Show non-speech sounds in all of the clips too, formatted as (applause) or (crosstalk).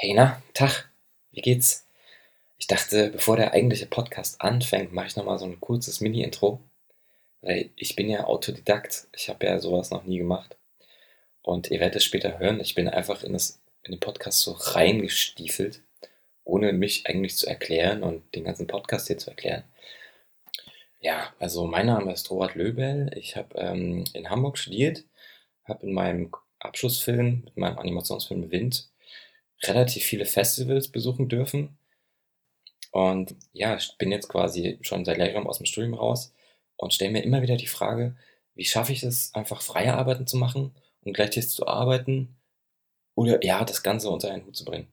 Hey, na, Tag, wie geht's? Ich dachte, bevor der eigentliche Podcast anfängt, mache ich nochmal so ein kurzes Mini-Intro, weil ich bin ja Autodidakt. Ich habe ja sowas noch nie gemacht. Und ihr werdet es später hören, ich bin einfach in, das, in den Podcast so reingestiefelt, ohne mich eigentlich zu erklären und den ganzen Podcast hier zu erklären. Ja, also mein Name ist Robert Löbel. Ich habe ähm, in Hamburg studiert, habe in meinem Abschlussfilm, mit meinem Animationsfilm Wind, relativ viele Festivals besuchen dürfen. Und ja, ich bin jetzt quasi schon seit längerem aus dem Studium raus und stelle mir immer wieder die Frage, wie schaffe ich es, einfach freie Arbeiten zu machen und gleichzeitig zu arbeiten oder ja, das Ganze unter einen Hut zu bringen.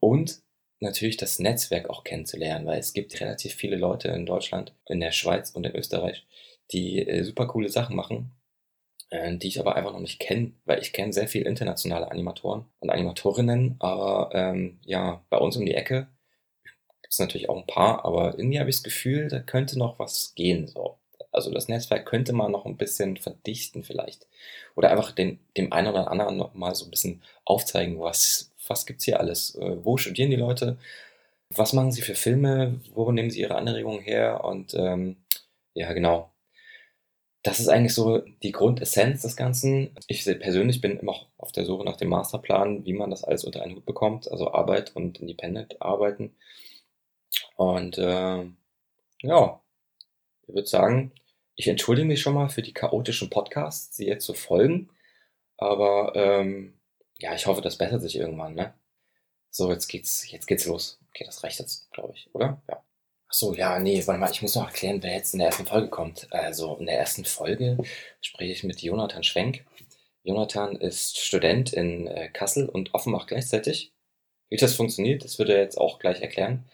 Und natürlich das Netzwerk auch kennenzulernen, weil es gibt relativ viele Leute in Deutschland, in der Schweiz und in Österreich, die äh, super coole Sachen machen, die ich aber einfach noch nicht kenne, weil ich kenne sehr viele internationale Animatoren und Animatorinnen, aber ähm, ja, bei uns um die Ecke gibt es natürlich auch ein paar, aber irgendwie habe ich das Gefühl, da könnte noch was gehen. So. Also das Netzwerk könnte man noch ein bisschen verdichten vielleicht. Oder einfach den, dem einen oder anderen noch mal so ein bisschen aufzeigen, was, was gibt's hier alles? Äh, wo studieren die Leute? Was machen sie für Filme? Wo nehmen sie ihre Anregungen her? Und ähm, ja, genau. Das ist eigentlich so die Grundessenz des Ganzen. Ich persönlich bin immer auf der Suche nach dem Masterplan, wie man das alles unter einen Hut bekommt, also Arbeit und Independent arbeiten. Und äh, ja, ich würde sagen, ich entschuldige mich schon mal für die chaotischen Podcasts, die jetzt so folgen. Aber ähm, ja, ich hoffe, das bessert sich irgendwann, ne? So, jetzt geht's, jetzt geht's los. Okay, das reicht jetzt, glaube ich, oder? Ja. So, ja, nee, warte mal, ich muss noch erklären, wer jetzt in der ersten Folge kommt. Also in der ersten Folge spreche ich mit Jonathan Schwenk. Jonathan ist Student in äh, Kassel und Offenbach gleichzeitig. Wie das funktioniert, das wird er jetzt auch gleich erklären.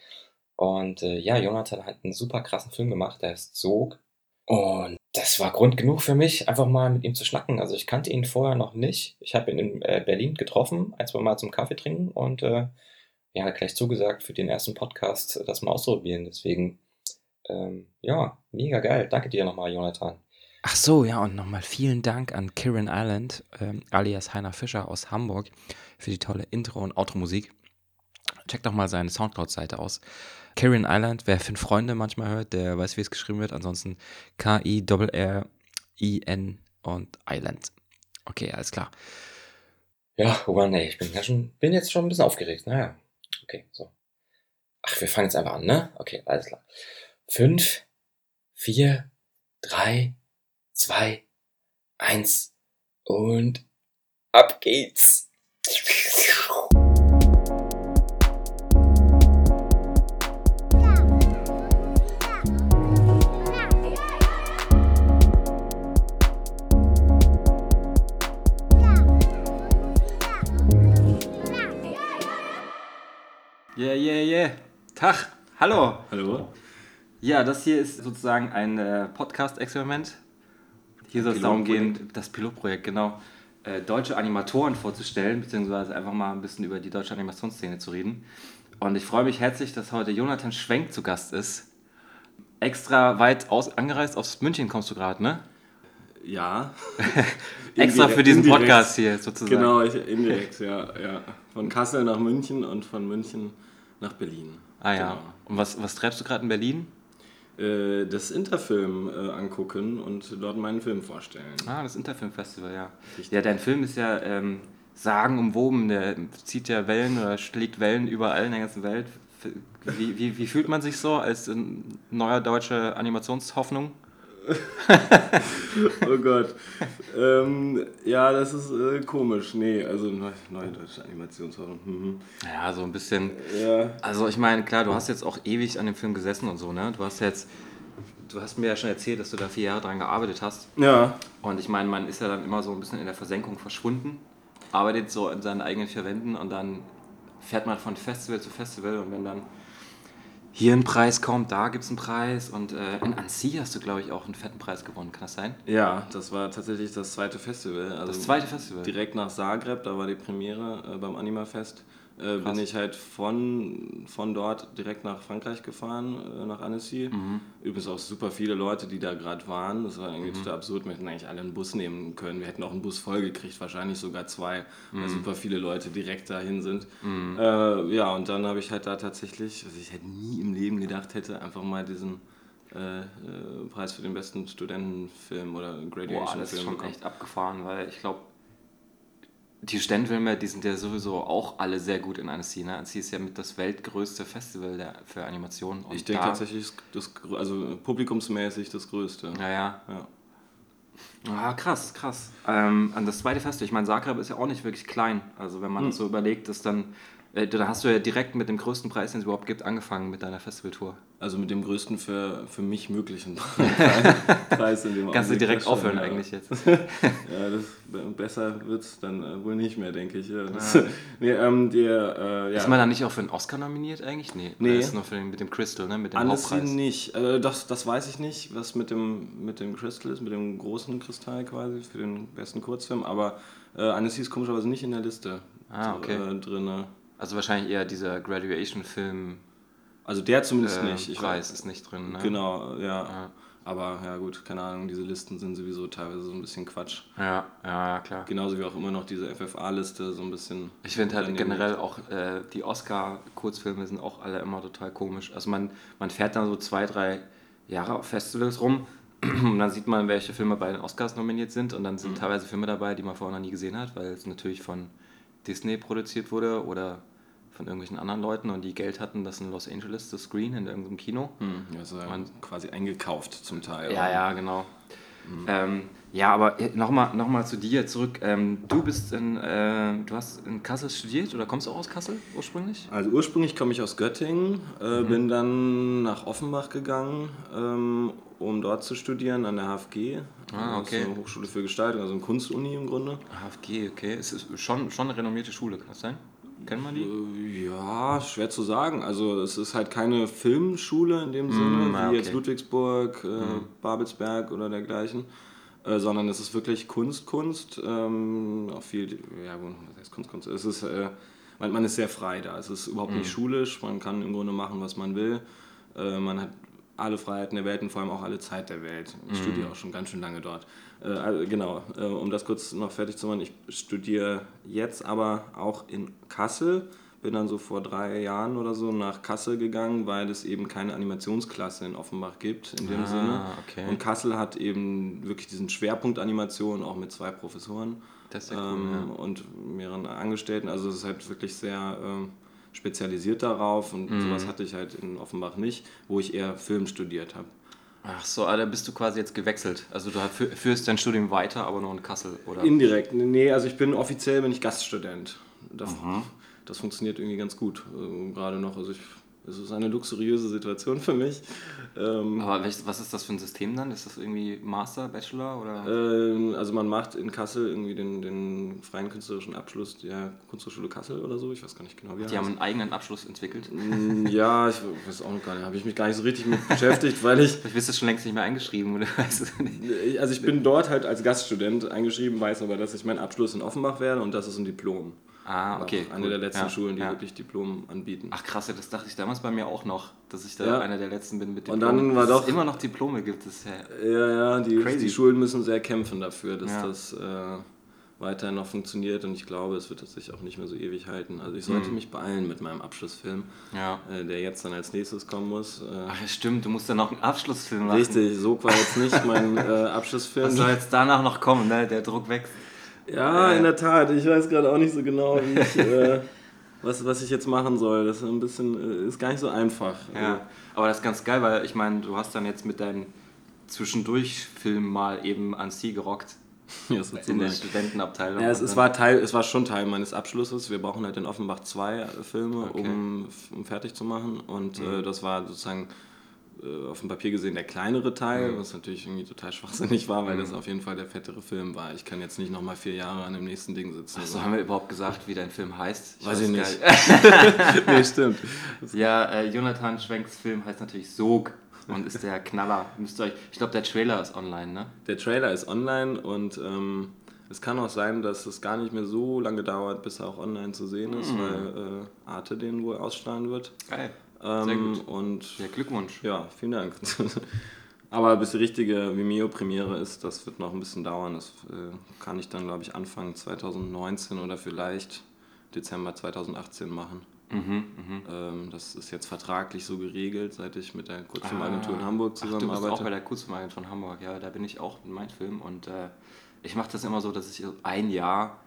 Und äh, ja, Jonathan hat einen super krassen Film gemacht, der heißt Sog. Und das war Grund genug für mich, einfach mal mit ihm zu schnacken. Also ich kannte ihn vorher noch nicht. Ich habe ihn in äh, Berlin getroffen, ein, zwei Mal zum Kaffee trinken und äh, ja, gleich zugesagt für den ersten Podcast, das mal auszuprobieren. Deswegen, ähm, ja, mega geil. Danke dir nochmal, Jonathan. Ach so, ja, und nochmal vielen Dank an Kieran Island, ähm, alias Heiner Fischer aus Hamburg, für die tolle Intro- und Outro-Musik. Check doch mal seine Soundcloud-Seite aus. Kieran Island, wer fünf Freunde manchmal hört, der weiß, wie es geschrieben wird. Ansonsten K-I-R-R-I-N und Island. Okay, alles klar. Ja, oh Mann, ey, ich bin, ja schon, bin jetzt schon ein bisschen aufgeregt. Naja, okay, so. Ach, wir fangen jetzt einfach an, ne? Okay, alles klar. Fünf, vier, drei, zwei, eins und ab geht's. Yeah, yeah, yeah. Tag, hallo. Hallo. Ja, das hier ist sozusagen ein äh, Podcast-Experiment. Hier soll es darum gehen, das Pilotprojekt, genau, äh, deutsche Animatoren vorzustellen, beziehungsweise einfach mal ein bisschen über die deutsche Animationsszene zu reden. Und ich freue mich herzlich, dass heute Jonathan Schwenk zu Gast ist. Extra weit aus, angereist aus München kommst du gerade, ne? Ja. (laughs) Extra für diesen Indirekt. Podcast hier sozusagen. Genau, ich, indirekt, ja, ja. Von Kassel nach München und von München nach Berlin. Ah ja. Und was, was treibst du gerade in Berlin? Genau. Äh, das Interfilm äh, angucken und dort meinen Film vorstellen. Ah, das Interfilmfestival, ja. Richtig. Ja, dein Film ist ja ähm, sagenumwoben, der zieht ja Wellen oder schlägt Wellen überall in der ganzen Welt. Wie, wie, wie fühlt man sich so als äh, neuer deutsche Animationshoffnung? (laughs) Oh Gott. ähm, ja, das ist äh, komisch. Nee, also neu, neue deutsche Animationsform. Mhm. Ja, so ein bisschen. Ja, Also ich meine, klar, du hast jetzt auch ewig an dem Film gesessen und so, ne? Du hast jetzt, du hast mir ja schon erzählt, dass du da vier Jahre dran gearbeitet hast. ja, Und ich meine, man ist ja dann immer so ein bisschen in der Versenkung verschwunden, arbeitet so in seinen eigenen vier Wänden und dann fährt man von Festival zu Festival und wenn dann hier ein Preis kommt, da gibt es einen Preis und äh, in Annecy hast du, glaube ich, auch einen fetten Preis gewonnen, kann das sein? ja, das war tatsächlich das zweite Festival. Also Das zweite Festival? Direkt nach Zagreb, da war die Premiere äh, beim Animafest. Äh, bin ich halt von, von dort direkt nach Frankreich gefahren, äh, nach Annecy. Mhm. Übrigens auch super viele Leute, die da gerade waren. Das war irgendwie total absurd. Wir hätten eigentlich alle einen Bus nehmen können. Wir hätten auch einen Bus vollgekriegt, wahrscheinlich sogar zwei, weil super viele Leute direkt dahin sind. Äh, ja, und dann habe ich halt da tatsächlich, was ich halt nie im Leben gedacht hätte, einfach mal diesen äh, äh, Preis für den besten Studentenfilm oder Boah, das ist Graduation-Film schon bekommen. echt abgefahren, weil ich glaube, die Studentenfilme, die sind ja sowieso auch alle sehr gut in Annecy. Ne? Annecy ist ja mit das weltgrößte Festival der, für Animation. Und Ich denke da- tatsächlich, ist das, also publikumsmäßig das Größte. Ja, ja. Ja. Ah, krass, krass. Ähm, an das zweite Festival, ich meine, Zagreb ist ja auch nicht wirklich klein. Also wenn man so überlegt, dass dann, da hast du ja direkt mit dem größten Preis, den es überhaupt gibt, angefangen mit deiner Festivaltour. Also mit dem größten für, für mich möglichen (laughs) Preis, in dem Kannst du direkt schon, aufhören ja. eigentlich jetzt. (laughs) Ja, das, besser wird es dann äh, wohl nicht mehr, denke ich. Ja, das, (laughs) nee, ähm, der, äh, ja. Ist man da nicht auch für einen Oscar nominiert eigentlich? Nee, Nee. Das ist nur für den, mit dem Crystal, ne? mit dem Annecy Hauptpreis. nicht. Äh, das, das weiß ich nicht, was mit dem, mit dem Crystal ist, mit dem großen Kristall quasi für den besten Kurzfilm. Aber äh, Annecy ist komischerweise nicht in der Liste Ah, okay. äh, drin. Also wahrscheinlich eher dieser Graduation-Film Also der zumindest äh, nicht. Ich Preis ist nicht drin. Ne? Genau, ja. Ja. Aber ja gut, keine Ahnung, diese Listen sind sowieso teilweise so ein bisschen Quatsch. Ja, ja, klar. Genauso wie auch immer noch diese FFA-Liste so ein bisschen. Ich finde halt generell auch, äh, die Oscar-Kurzfilme sind auch alle immer total komisch. Also man, man fährt dann so zwei, drei Jahre auf Festivals rum (clears throat) und dann sieht man, welche Filme bei den Oscars nominiert sind und dann sind Mhm. teilweise Filme dabei, die man vorher noch nie gesehen hat, weil es natürlich von Disney produziert wurde oder von irgendwelchen anderen Leuten und die Geld hatten, das in Los Angeles zu screenen in irgendeinem Kino. Hm, ja Und- quasi eingekauft zum Teil. Ja, ja, genau. Ähm, ja, aber nochmal noch mal zu dir zurück. Ähm, du bist in, äh, du hast in Kassel studiert oder kommst du auch aus Kassel ursprünglich? Also ursprünglich komme ich aus Göttingen, äh, Mhm. bin dann nach Offenbach gegangen, ähm, um dort zu studieren an der HFG. Ah, Das ist okay. eine Hochschule für Gestaltung, also eine Kunstuni im Grunde. HFG, okay. Es ist schon, schon eine renommierte Schule, kann das sein? Kennt man die? Äh, Ja, schwer zu sagen. Also es ist halt keine Filmschule in dem Sinne, ah, wie jetzt okay. Ludwigsburg, äh, Babelsberg oder dergleichen, äh, sondern es ist wirklich Kunst, Kunst. Ähm, auch viel, ja, was heißt Kunst, Kunst? Es ist, äh, man, man ist sehr frei da. Es ist überhaupt nicht schulisch. Man kann im Grunde machen, was man will. Äh, man hat alle Freiheiten der Welt und vor allem auch alle Zeit der Welt. Ich studiere auch schon ganz schön lange dort. Äh, also genau, äh, um das kurz noch fertig zu machen, ich studiere jetzt aber auch in Kassel. Bin dann so vor drei Jahren oder so nach Kassel gegangen, weil es eben keine Animationsklasse in Offenbach gibt in dem Ah, Sinne. okay. Und Kassel hat eben wirklich diesen Schwerpunkt Animation, auch mit zwei Professoren ja cool, ähm, und mehreren Angestellten. Also es ist halt wirklich sehr ähm, spezialisiert darauf und Mhm. sowas hatte ich halt in Offenbach nicht, wo ich eher Film studiert habe. Ach so, ah, da bist du quasi jetzt gewechselt. Also du fü- führst dein Studium weiter, aber nur in Kassel, oder? Indirekt, nee, also ich bin offiziell bin ich Gaststudent. Das, Mhm. das funktioniert irgendwie ganz gut, äh, gerade noch. Also ich, es ist eine luxuriöse Situation für mich. Ähm, aber welch, was ist das für ein System dann? Ist das irgendwie Master, Bachelor oder? ähm, also man macht in Kassel irgendwie den, den freien künstlerischen Abschluss der Kunsthochschule Kassel oder so, ich weiß gar nicht genau, wie Die haben heißt. einen eigenen Abschluss entwickelt. Mm, Ja, ich weiß auch noch gar nicht, habe ich mich gar nicht so richtig mit beschäftigt, weil ich, Du bist jetzt schon längst nicht mehr eingeschrieben, oder (laughs) weißt du nicht? also ich bin dort halt als Gaststudent eingeschrieben, weiß aber, dass ich meinen Abschluss in Offenbach werde und das ist ein Diplom. Ah, okay. Eine cool. der letzten Ja, Schulen, die ja. wirklich Diplom anbieten. Ach krass, ja, das dachte ich damals bei mir auch noch, dass ich da Ja. einer der letzten bin mit Und Diplomen. dann war Dass es doch- immer noch Diplome gibt. Ist ja Ja, ja, die, die Schulen müssen sehr kämpfen dafür, dass das äh, weiterhin noch funktioniert und ich glaube, es wird sich auch nicht mehr so ewig halten. Also ich sollte Mhm. mich beeilen mit meinem Abschlussfilm, äh, der jetzt dann als nächstes kommen muss. Äh, Ach ja, stimmt, du musst dann noch einen Abschlussfilm machen. richtig, so war jetzt nicht mein äh, (laughs) Abschlussfilm. Was soll jetzt danach noch kommen, ne? Der Druck wächst. Ja, Äh. in der Tat. Ich weiß gerade auch nicht so genau, ich, (laughs) äh, was, was ich jetzt machen soll. Das ist ein bisschen, äh, ist gar nicht so einfach. Ja. Aber das ist ganz geil, weil ich meine, du hast dann jetzt mit deinen Zwischendurch-Filmen mal eben ans Ziel gerockt. (laughs) Ja, In der Studentenabteilung. Ja, es, es, war Teil, es war schon Teil meines Abschlusses. Wir brauchen halt in Offenbach zwei äh, Filme, Okay. um, um fertig zu machen. Und äh, das war sozusagen äh, auf dem Papier gesehen der kleinere Teil, was natürlich irgendwie total (laughs) schwachsinnig war, weil das auf jeden Fall der fettere Film war. Ich kann jetzt nicht nochmal vier Jahre an dem nächsten Ding sitzen. So haben wir überhaupt gesagt, wie dein Film heißt? Weiß ich gar nicht. (laughs) (laughs) nee, stimmt. Ja, äh, Jonathan Schwenks Film heißt natürlich Sog und ist der Knaller. Müsst ihr euch, ich glaube, der Trailer ist online, ne? Der Trailer ist online und ähm, Es kann auch sein, dass es gar nicht mehr so lange dauert, bis er auch online zu sehen ist, Mhm. weil äh, Arte den wohl ausstrahlen wird. Geil. Ähm, Sehr gut. Und Ja, Glückwunsch. ja, vielen Dank. (laughs) Aber bis die richtige Vimeo-Premiere ist, das wird noch ein bisschen dauern. Das äh, kann ich dann, glaube ich, Anfang 2019 oder vielleicht Dezember 2018 machen. Mhm, mhm. Ähm, das ist jetzt vertraglich so geregelt, seit ich mit der Kurzfilmagentur in Hamburg Ah. Ach, du bist zusammenarbeite. auch bei der Kurzfilmagentur von Hamburg, ja, da bin ich auch mit meinem Film und äh, ich mache das immer so, dass ich ein Jahr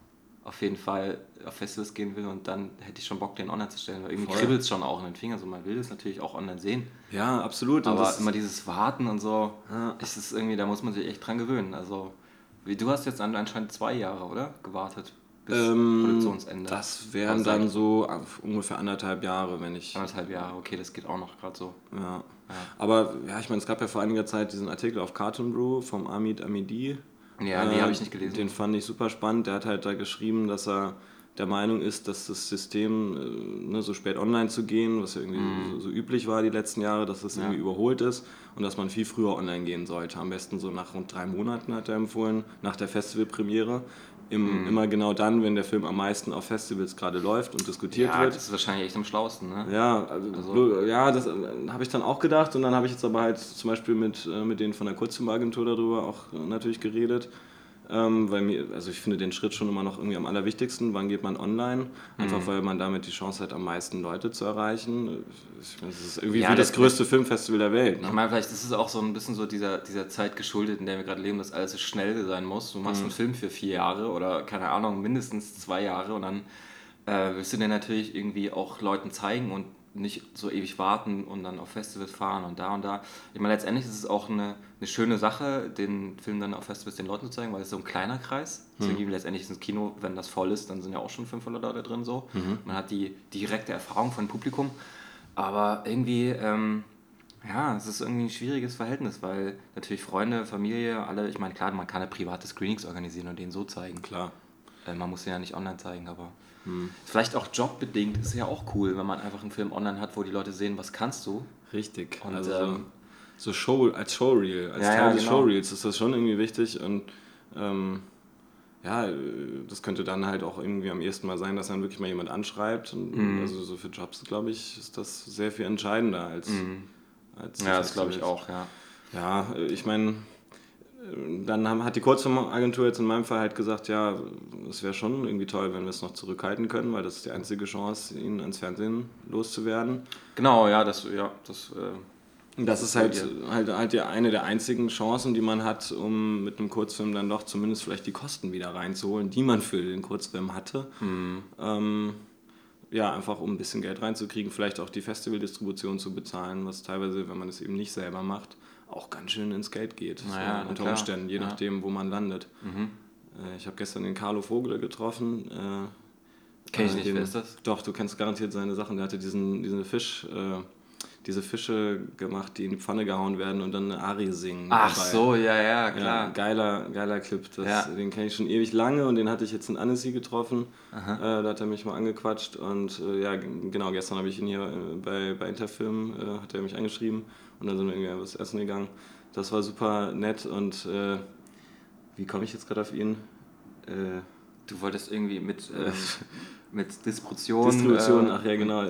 auf jeden Fall auf Festivals gehen will und dann hätte ich schon Bock, den online zu stellen, weil irgendwie kribbelt es schon auch in den Fingern, so man will es natürlich auch online sehen, ja, absolut. Und aber das- immer dieses Warten und so, Ja. ist es irgendwie, da muss man sich echt dran gewöhnen, also wie du hast jetzt an- anscheinend zwei Jahre, oder? Gewartet bis ähm, Produktionsende. Das wären Aussage. dann so ungefähr anderthalb Jahre, wenn ich. Anderthalb Jahre, okay, das geht auch noch gerade so. Ja. Aber ja, ich meine, es gab ja vor einiger Zeit diesen Artikel auf Cartoon Brew vom Amit Amidi. Ja, nee, Äh, habe ich nicht gelesen. Den fand ich super spannend. Der hat halt da geschrieben, dass er der Meinung ist, dass das System, äh, ne, so spät online zu gehen, was ja irgendwie so, so üblich war die letzten Jahre, dass das. Ja. irgendwie überholt ist und dass man viel früher online gehen sollte. Am besten so nach rund drei Monaten hat er empfohlen, nach der Festivalpremiere. Im, Mhm. Immer genau dann, wenn der Film am meisten auf Festivals gerade läuft und diskutiert Ja, wird. das ist wahrscheinlich echt am schlausten, ne? Ja, also, Also- ja, das äh, habe ich dann auch gedacht und dann habe ich jetzt aber halt zum Beispiel mit, äh, mit denen von der Kurzfilmagentur darüber auch äh, natürlich geredet. Ähm, weil mir, also ich finde den Schritt schon immer noch irgendwie am allerwichtigsten. Wann geht man online? Einfach Mhm. weil man damit die Chance hat, am meisten Leute zu erreichen. Ich meine, Das ist irgendwie Ja, wie das, das- größte Filmfestival der Welt. Ich Ne? meine, vielleicht ist es auch so ein bisschen so dieser, dieser Zeit geschuldet, in der wir gerade leben, dass alles so schnell sein muss. Du machst einen Film für vier Jahre oder keine Ahnung, mindestens zwei Jahre und dann äh, willst du den natürlich irgendwie auch Leuten zeigen und nicht so ewig warten und dann auf Festivals fahren und da und da. Ich meine, letztendlich ist es auch eine, eine schöne Sache, den Film dann auf Festivals den Leuten zu zeigen, weil es so ein kleiner Kreis. Deswegen letztendlich ist das Kino, wenn das voll ist, dann sind ja auch schon 500 Leute drin so. Man hat die direkte Erfahrung von Publikum. Aber irgendwie, ähm, ja, es ist irgendwie ein schwieriges Verhältnis, weil natürlich Freunde, Familie, alle, ich meine, klar, man kann ja private Screenings organisieren und den so zeigen. Klar. Äh, man muss den ja nicht online zeigen, aber vielleicht auch jobbedingt ist ja auch cool, wenn man einfach einen Film online hat, wo die Leute sehen, was kannst du. Richtig. Und, also ähm, so Show, als Showreel, als Ja, Teil ja, des genau. Showreels ist das schon irgendwie wichtig und ähm, ja, das könnte dann halt auch irgendwie am ehesten mal sein, dass dann wirklich mal jemand anschreibt. Und Mhm. Also so für Jobs, glaube ich, ist das sehr viel entscheidender als, als Ja, das glaube ich auch, ja. Ja, ich meine, dann haben, hat die Kurzfilmagentur jetzt in meinem Fall halt gesagt, ja, es wäre schon irgendwie toll, wenn wir es noch zurückhalten können, weil das ist die einzige Chance, ihn ans Fernsehen loszuwerden. Genau, ja, das, ja, das, äh, Das ist halt, halt, halt ja eine der einzigen Chancen, die man hat, um mit einem Kurzfilm dann doch zumindest vielleicht die Kosten wieder reinzuholen, die man für den Kurzfilm hatte. Ähm, ja, einfach um ein bisschen Geld reinzukriegen, vielleicht auch die Festivaldistribution zu bezahlen, was teilweise, wenn man es eben nicht selber macht, auch ganz schön ins Geld geht. Naja, so, na unter klar. Umständen, je nachdem, wo man landet. Äh, ich habe gestern den Carlo Vogel getroffen. Äh, Kenn ich äh, nicht, den, wer ist das? Doch, du kennst garantiert seine Sachen. Der hatte diesen, diesen Fisch, äh, diese Fische gemacht, die in die Pfanne gehauen werden und dann eine Arie singen. ach dabei. so, ja, ja, Ja, klar. geiler, geiler Clip. Das, Ja. Den kenne ich schon ewig lange und den hatte ich jetzt in Annecy getroffen. Äh, da hat er mich mal angequatscht und äh, ja, genau, gestern habe ich ihn hier äh, bei, bei Interfilm, äh, hat er mich angeschrieben und dann sind wir irgendwie was essen gegangen. Das war super nett und äh, wie komme ich jetzt gerade auf ihn? Äh, Du wolltest irgendwie mit, ähm, (laughs) mit Distribution, Distribution, ach ja, genau.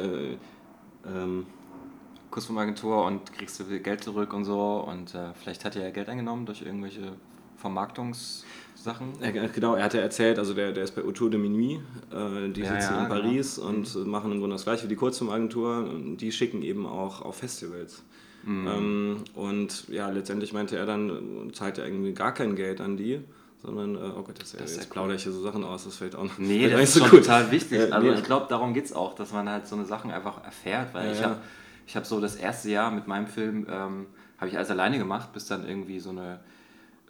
Äh, ähm, Kurzfilmagentur und kriegst du viel Geld zurück und so. Und äh, vielleicht hat er ja Geld eingenommen durch irgendwelche Vermarktungssachen. Ja, genau, er hat ja erzählt, also der, der ist bei Autour de Minuit, äh, die Ja, sitzen ja, in genau. Paris und äh, machen im Grunde das gleiche wie die Kurzfilmagentur und die schicken eben auch auf Festivals. Mhm. Ähm, und ja, letztendlich meinte er dann, äh, zahlt er irgendwie gar kein Geld an die, sondern, äh, oh Gott, das, Das jetzt ja cool. plaudere ich hier so Sachen aus, das fällt auch noch Nee, das ist total wichtig. Äh, Also nee. ich glaube, darum geht es auch, dass man halt so eine Sachen einfach erfährt. Weil Ja, ich ja. habe ich hab so das erste Jahr mit meinem Film, ähm, habe ich alles alleine gemacht, bis dann irgendwie so eine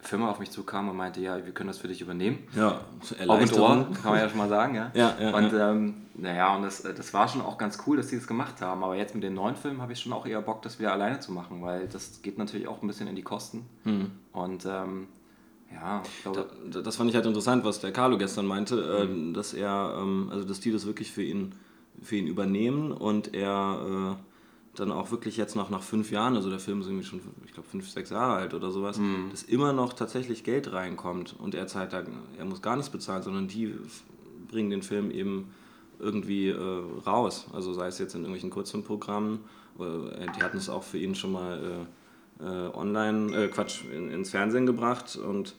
Firma auf mich zukam und meinte, ja, wir können das für dich übernehmen. Ja, Augen und. Ohr, kann man ja schon mal sagen, ja. (laughs) Ja, ja, und ähm, naja, und das, das war schon auch ganz cool, dass die das gemacht haben. Aber jetzt mit den neuen Filmen habe ich schon auch eher Bock, das wieder alleine zu machen, weil das geht natürlich auch ein bisschen in die Kosten. Hm. Und ähm, ja, ich glaube, Da- Das fand ich halt interessant, was der Carlo gestern meinte, Mhm. äh, dass er, ähm, also dass die das wirklich für ihn, für ihn übernehmen und er äh, dann auch wirklich jetzt noch nach fünf Jahren, also der Film ist irgendwie schon, ich glaube, fünf, sechs Jahre alt oder sowas, mhm. dass immer noch tatsächlich Geld reinkommt und er zahlt da, er muss gar nichts bezahlen, sondern die bringen den Film eben irgendwie äh, raus. Also sei es jetzt in irgendwelchen Kurzfilmprogrammen, äh, die hatten es auch für ihn schon mal äh, äh online, äh, Quatsch, in, ins Fernsehen gebracht und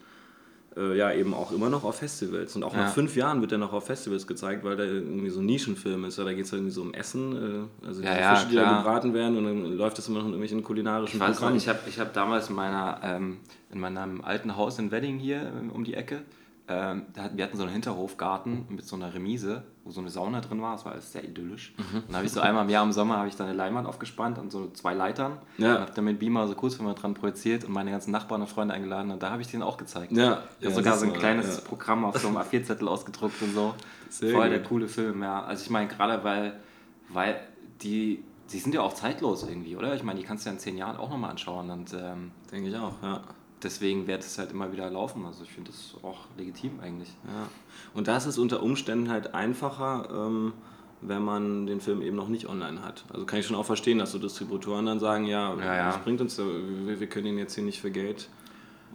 äh, ja eben auch immer noch auf Festivals. Und auch ja. nach fünf Jahren wird er noch auf Festivals gezeigt, weil da irgendwie so ein Nischenfilm ist. Ja, da geht es irgendwie so um Essen, äh, also ja, ja, Fische, die da gebraten werden und dann läuft das immer noch in irgendwelchen kulinarischen ich Programmen. Noch, ich habe ich hab damals in, meiner, ähm, in meinem alten Haus in Wedding hier ähm, um die Ecke, ähm, wir hatten so einen Hinterhofgarten mit so einer Remise, wo so eine Sauna drin war. Das war alles sehr idyllisch. Mhm. Und da habe ich so einmal im Jahr im Sommer habe ich da eine Leinwand aufgespannt und so zwei Leitern. Ja. Und habe dann mit Beamer so Kurzfilme dran projiziert und meine ganzen Nachbarn und Freunde eingeladen. Und da habe ich den auch gezeigt. Ja. Ich habe ja, sogar so ein kleines ja. Programm auf so einem (laughs) A4-Zettel ausgedruckt und so. Sehr Voll gut. der coole Film, ja. Also ich meine, gerade weil, weil die, die sind ja auch zeitlos irgendwie, oder? Ich meine, die kannst du ja in zehn Jahren auch nochmal anschauen. Und, ähm, Denke ich auch, ja deswegen wird es halt immer wieder laufen. Also ich finde das auch legitim eigentlich. Ja. Und da ist es unter Umständen halt einfacher, ähm, wenn man den Film eben noch nicht online hat. Also kann ich schon auch verstehen, dass so Distributoren dann sagen, ja, ja, ja. das bringt uns, wir, wir, können ihn jetzt hier nicht für Geld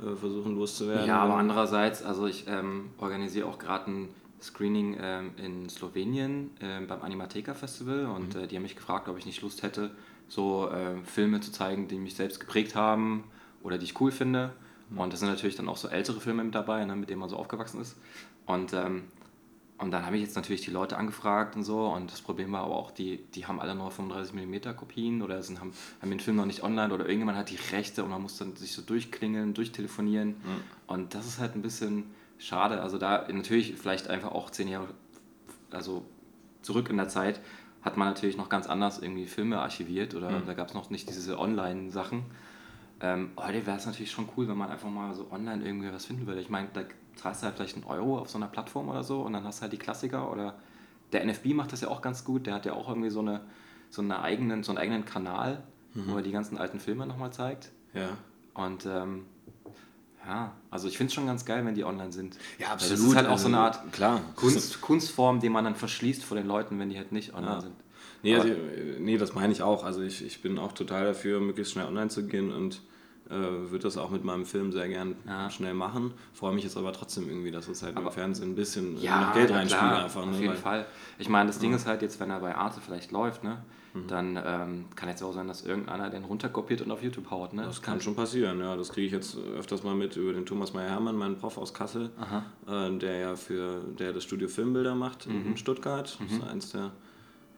äh, versuchen loszuwerden. Ja, aber andererseits, also ich ähm, organisiere auch gerade ein Screening ähm, in Slowenien äh, beim Animatheca Festival und mhm. äh, die haben mich gefragt, ob ich nicht Lust hätte, so äh, Filme zu zeigen, die mich selbst geprägt haben oder die ich cool finde. Mhm. Und das sind natürlich dann auch so ältere Filme mit dabei, ne, mit denen man so aufgewachsen ist. Und, ähm, und dann habe ich jetzt natürlich die Leute angefragt und so. Und das Problem war aber auch, die, die haben alle nur 35mm Kopien oder sind, haben, haben den Film noch nicht online oder irgendjemand hat die Rechte und man muss dann sich so durchklingeln, durchtelefonieren. Mhm. Und das ist halt ein bisschen schade. Also da natürlich vielleicht einfach auch zehn Jahre, also zurück in der Zeit, hat man natürlich noch ganz anders irgendwie Filme archiviert oder mhm. da gab es noch nicht diese Online-Sachen. Ähm, heute wäre es natürlich schon cool, wenn man einfach mal so online irgendwie was finden würde. Ich meine, da zahlst du halt vielleicht einen Euro auf so einer Plattform oder so und dann hast du halt die Klassiker oder der NFB macht das ja auch ganz gut. Der hat ja auch irgendwie so, eine, so, eine eigenen, so einen eigenen Kanal, mhm. wo er die ganzen alten Filme nochmal zeigt. Ja. Und ähm, ja, also ich finde es schon ganz geil, wenn die online sind. Ja, absolut. das ist halt auch so eine also, Art klar. Kunst, Kunstform, die man dann verschließt vor den Leuten, wenn die halt nicht online ja. sind. Nee, also, nee, das meine ich auch. Also ich, ich bin auch total dafür, möglichst schnell online zu gehen und äh, würde das auch mit meinem Film sehr gern ja. schnell machen. Freue mich jetzt aber trotzdem irgendwie, dass es halt aber, im Fernsehen ein bisschen ja, noch Geld reinspielt einfach. Ne? Auf jeden Fall. Ich meine, das Ding ist halt jetzt, wenn er bei Arte vielleicht läuft, ne? Mhm. dann ähm, kann jetzt auch sein, dass irgendeiner den runterkopiert und auf YouTube haut. Ne? Das kann schon passieren, ja. Das kriege ich jetzt öfters mal mit über den Thomas Meyer-Hermann, meinen Prof aus Kassel, äh, der ja für der das Studio Filmbilder macht mhm. in Stuttgart. Das ist mhm. eins der